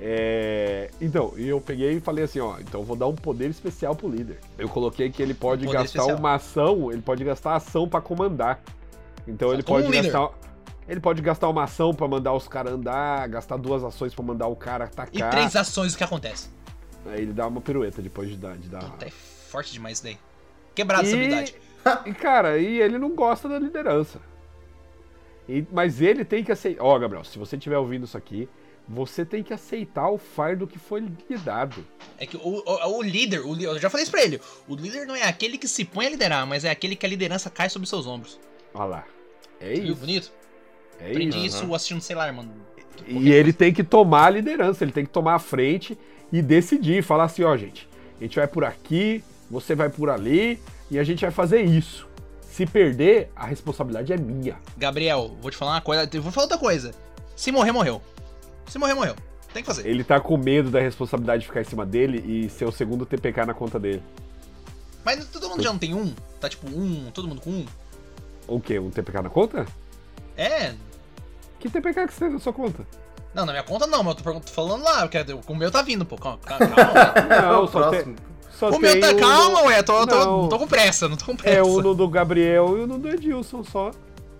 É, Então, e eu peguei e falei assim, ó, então vou dar um poder especial pro líder. Eu coloquei que ele pode Um gastar especial. uma ação, ele pode gastar ação pra comandar. Então ele Como pode um líder. gastar ele pode gastar uma ação pra mandar os caras andar, gastar duas ações pra mandar o cara E atacar. três ações o que acontece. Aí ele dá uma pirueta depois de dar, de dar. Puta, é forte demais isso daí. Quebrado essa habilidade. <laughs> E, cara, e ele não gosta da liderança. E- mas ele tem que aceitar. Ó, Gabriel, se você estiver ouvindo isso aqui, você tem que aceitar o fardo que foi lhe dado. É que o, o, o líder, o, eu já falei isso pra ele. O líder não é aquele que se põe a liderar, mas é aquele que a liderança cai sobre seus ombros. Olha lá. É Viu? isso. Bonito? É Aprendi isso. isso assistindo, sei lá, mano. E ele tem que tomar a liderança, ele tem que tomar a frente e decidir, falar assim, ó, gente, a gente vai por aqui, você vai por ali e a gente vai fazer isso. Se perder, a responsabilidade é minha. Gabriel, vou te falar uma coisa. Eu vou falar outra coisa. Se morrer, morreu. Se morrer, morreu. Tem que fazer. Ele tá com medo da responsabilidade de ficar em cima dele e ser o segundo TPK na conta dele. Mas todo mundo já não tem um? Tá tipo um, todo mundo com um? O quê? Um TPK na conta? É. Que TPK que você tem na sua conta? Não, na minha conta não, mas eu tô, falando lá, porque o meu tá vindo, pô. Calma, calma. <laughs> Não, o só tem, só o meu tá. o- Calma, ué, tô, tô, Não. tô com pressa, não tô com pressa. É o no do Gabriel e o no do Edilson só.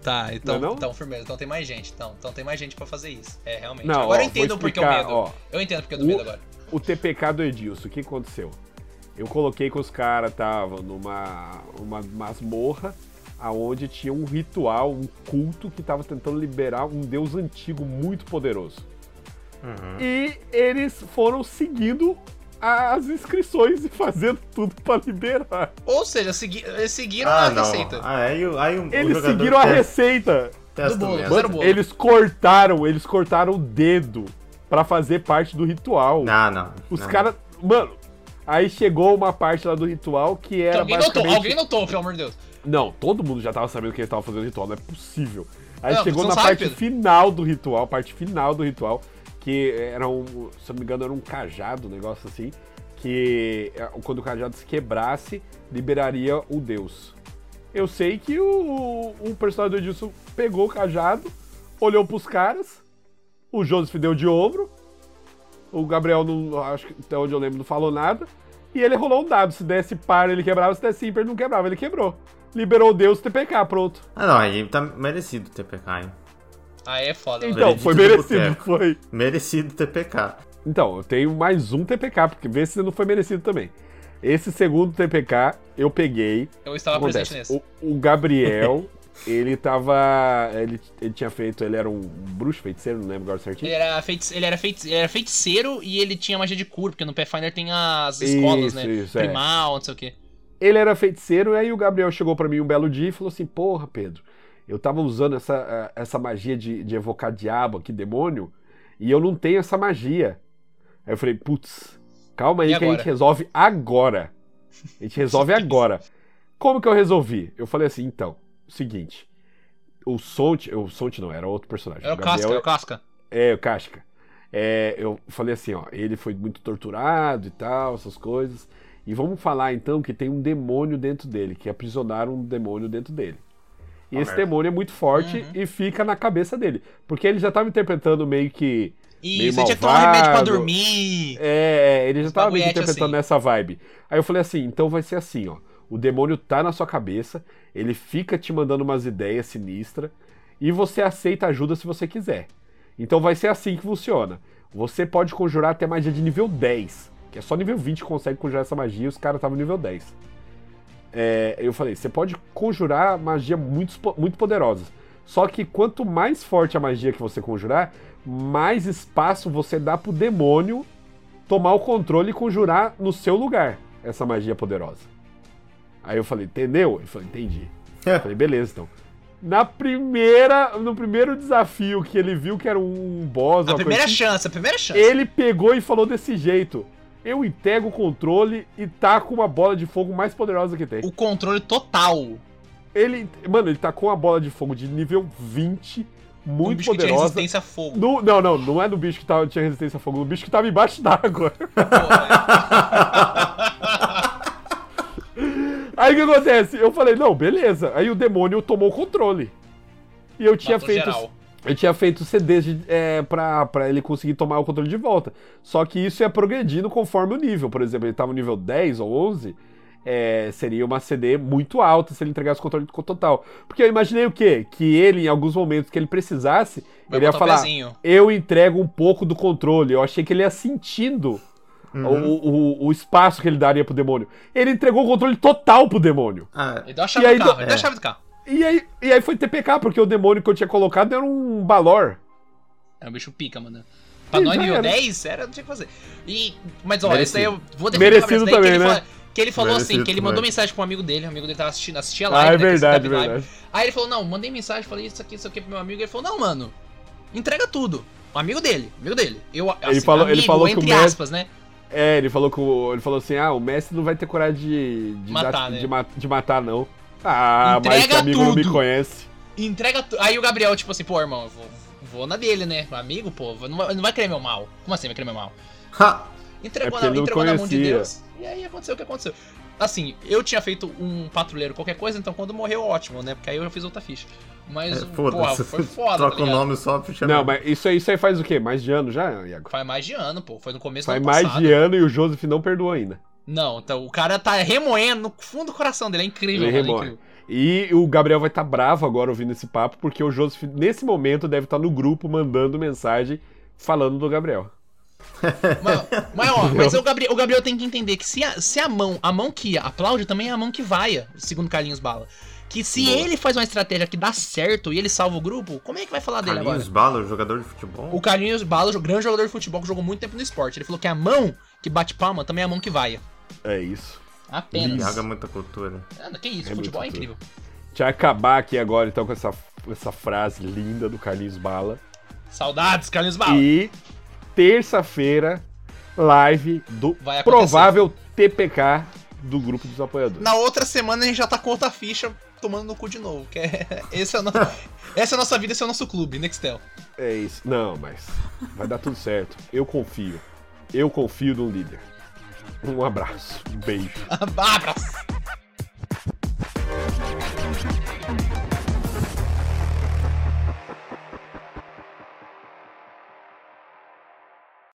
Tá, então, Não é não? então, firmeza. Então tem mais gente. Então, então tem mais gente pra fazer isso. É, realmente. Não, agora ó, eu entendo vou porque o explicar, medo. ó. Eu entendo porque do O- medo agora. O TPK do Edilson, o que aconteceu? Eu coloquei que os caras estavam numa uma masmorra aonde tinha um ritual, um culto que tava tentando liberar um deus antigo muito poderoso. Uhum. E eles foram seguindo as inscrições e fazendo tudo pra liberar. Ou seja, segui, eles seguiram Ah, a não. receita. Ah, aí, o- aí o, o Eles seguiram a testa- receita. testa do bolo. bolo. eles cortaram, eles cortaram o dedo pra fazer parte do ritual. Não, não. Os caras. Mano, aí chegou uma parte lá do ritual que Que era alguém notou, basicamente. alguém notou, pelo amor de Deus. Não, todo mundo já tava sabendo que eles estavam fazendo ritual, não é possível. Aí Não, chegou na sabe, parte Pedro. final do ritual, parte final do ritual, que era um, se não me engano, era um cajado, um negócio assim, que é, quando o cajado se quebrasse, liberaria o deus. Eu sei que o, o personagem do Edilson pegou o cajado, olhou pros caras, o Joseph deu de ombro, o Gabriel, não, acho que até onde eu lembro, não falou nada, e ele rolou um dado. Se desse par, ele quebrava, se desse ímpar, ele não quebrava, ele quebrou. Liberou o deus TPK, pronto. Ah, não, aí tá merecido TPK, hein? Ah, é foda, mano. Então, foi do merecido, boteco. foi. Merecido TPK. Então, eu tenho mais um TPK, porque vê se não foi merecido também. Esse segundo TPK, eu peguei. Eu estava Acontece, presente nesse. o, o Gabriel, <laughs> ele tava. Ele, ele tinha feito. Ele era um bruxo feiticeiro, não lembro agora certinho. Ele era, feitice, ele, era feitice, ele era feiticeiro e ele tinha magia de cura, porque no Pathfinder tem as escolas, Isso, né? isso, é. Primal, não sei o quê. Ele era feiticeiro, e aí o Gabriel chegou pra mim um belo dia e falou assim: Porra, Pedro, eu tava usando essa, eh, essa magia de, de evocar diabo aqui, demônio, e eu não tenho essa magia. Aí eu falei: Putz, calma aí E que a agora? gente resolve agora. A gente resolve <laughs> agora. Como que eu resolvi? Eu falei assim: Então, seguinte, o Sont, o Sont não, era outro personagem. Era o Casca, Gabriel- era o Casca. É, o Casca. É, eu falei assim, ó, ele foi muito torturado e tal, essas coisas. E vamos falar então que tem um demônio dentro dele, que aprisionaram um demônio dentro dele. E Ah, esse merda. demônio é muito forte Uhum. e fica na cabeça dele. Porque ele já tava interpretando meio que. Isso, Meio ele tinha que tomar um remédio pra malvado. dormir. É, ele já tava meio que interpretando assim. nessa vibe. Aí eu falei assim, então vai ser assim, ó. O demônio tá na sua cabeça, ele fica te mandando umas ideias sinistras e você aceita ajuda se você quiser. Então vai ser assim que funciona. Você pode conjurar até magia de nível 10, que é só nível 20 que consegue conjurar essa magia e os caras estavam nível 10. É, eu falei, você pode conjurar magia muito, muito poderosas. Só que quanto mais forte a magia que você conjurar, mais espaço você dá pro demônio tomar o controle e conjurar no seu lugar essa magia poderosa. Aí eu falei, entendeu? Ele falou, entendi. Eu falei, beleza, então. Na primeira, no primeiro desafio que ele viu que era um boss, A primeira coisa assim, chance, a primeira chance. ele pegou e falou desse jeito. Eu entrego o controle e tá com uma bola de fogo mais poderosa que tem. O controle total. Ele, mano, ele tá com uma bola de fogo de nível 20, um muito bicho que tinha poderosa. resistência a fogo. No- não, não, não é no bicho que tava, tinha resistência a fogo, no bicho que tava embaixo d'água. <laughs> Aí o que acontece? Eu falei, não, beleza. Aí o demônio tomou o controle. E eu tinha Matou feito. geral. Eu tinha feito CDs de, é, pra, pra ele conseguir tomar o controle de volta. Só que isso ia progredindo conforme o nível. Por exemplo, ele tava no nível 10 ou 11. é, seria uma CD muito alta se ele entregasse o controle total. Porque eu imaginei o quê? Que ele, em alguns momentos que ele precisasse, Vai ele ia falar: pezinho. Eu entrego um pouco do controle. Eu achei que ele ia sentindo o, o, o espaço que ele daria pro demônio. Ele entregou o controle total pro demônio. Ah, Ele deu a chave E aí do carro, do- ele deu a é. chave do carro. E aí, e aí foi TPK, porque o demônio que eu tinha colocado era um Balor. É um bicho pica, mano. Pra nós nível era. 10, era, não tinha o que fazer. E, mas ó, Merecido. esse daí eu vou defender Merecido daí também, que ele, né? fala- que ele falou assim, Merecido que ele mandou também. mensagem pro amigo dele, o amigo dele tava assistindo, assistia Ah, live, é né, verdade, Live. verdade. Aí ele falou, não, mandei mensagem, falei isso aqui, isso aqui pro meu amigo, ele falou, não, mano, entrega tudo. O amigo dele, amigo dele. Eu, assim, falou- ele amigo, falou que o entre mestre- aspas, né? É, ele falou que o- ele falou assim: ah, o mestre não vai ter coragem de, de, Matar, dar- né? de, de matar, não. Ah, mas Entrega esse amigo não me tudo. conhece. Entrega tudo. Aí o Gabriel, tipo assim, pô, irmão, eu vou, vou na dele, né? Amigo, pô, não vai, não vai querer meu mal. Como assim vai querer meu mal? ha! Entregou, É na, entregou na mão de. Deus. E aí aconteceu o que aconteceu. Assim, eu tinha feito um patrulheiro qualquer coisa, então quando morreu, ótimo, né? Porque aí eu já fiz outra ficha. Mas, É, porra, foi <laughs> foda, Troca tá o nome só pra Não, mas isso aí, isso aí faz o quê? Mais de ano já, Iago? Faz mais de ano, pô. Foi no começo Faz do ano mais passado. de ano e o Joseph não perdoou ainda. Não, então o cara tá remoendo no fundo do coração dele. É incrível, Ele. É remoe. incrível. E o Gabriel vai estar bravo agora ouvindo esse papo, porque o Joseph, nesse momento, deve estar no grupo mandando mensagem falando do Gabriel. Mas, mas, ó, mas o Gabriel, o Gabriel tem que entender que se a, se a mão, a mão que aplaude também é a mão que vai, segundo Carlinhos Bala. Que se Boa. ele faz uma estratégia que dá certo e ele salva o grupo, como é que vai falar dele agora? Carlinhos Bala, jogador de futebol. O Carlinhos Bala, o grande jogador de futebol que jogou muito tempo no esporte, ele falou que a mão que bate palma também é a mão que vai. É isso. Apenas. Joga muita cultura. Ah, que isso, É futebol é incrível. Deixa eu acabar aqui agora, então, com essa, essa frase linda do Carlinhos Bala. Saudades, Carlinhos Bala. E terça-feira, live do Vai acontecer. provável TPK do grupo dos apoiadores. Na outra semana a gente já tá com outra ficha tomando no cu de novo. Que é, esse é o no- <laughs> essa é a nossa vida, esse é o nosso clube, Nextel. É isso. Não, mas vai dar tudo certo. Eu confio. Eu confio no líder. Um abraço, um beijo. <laughs> abraço!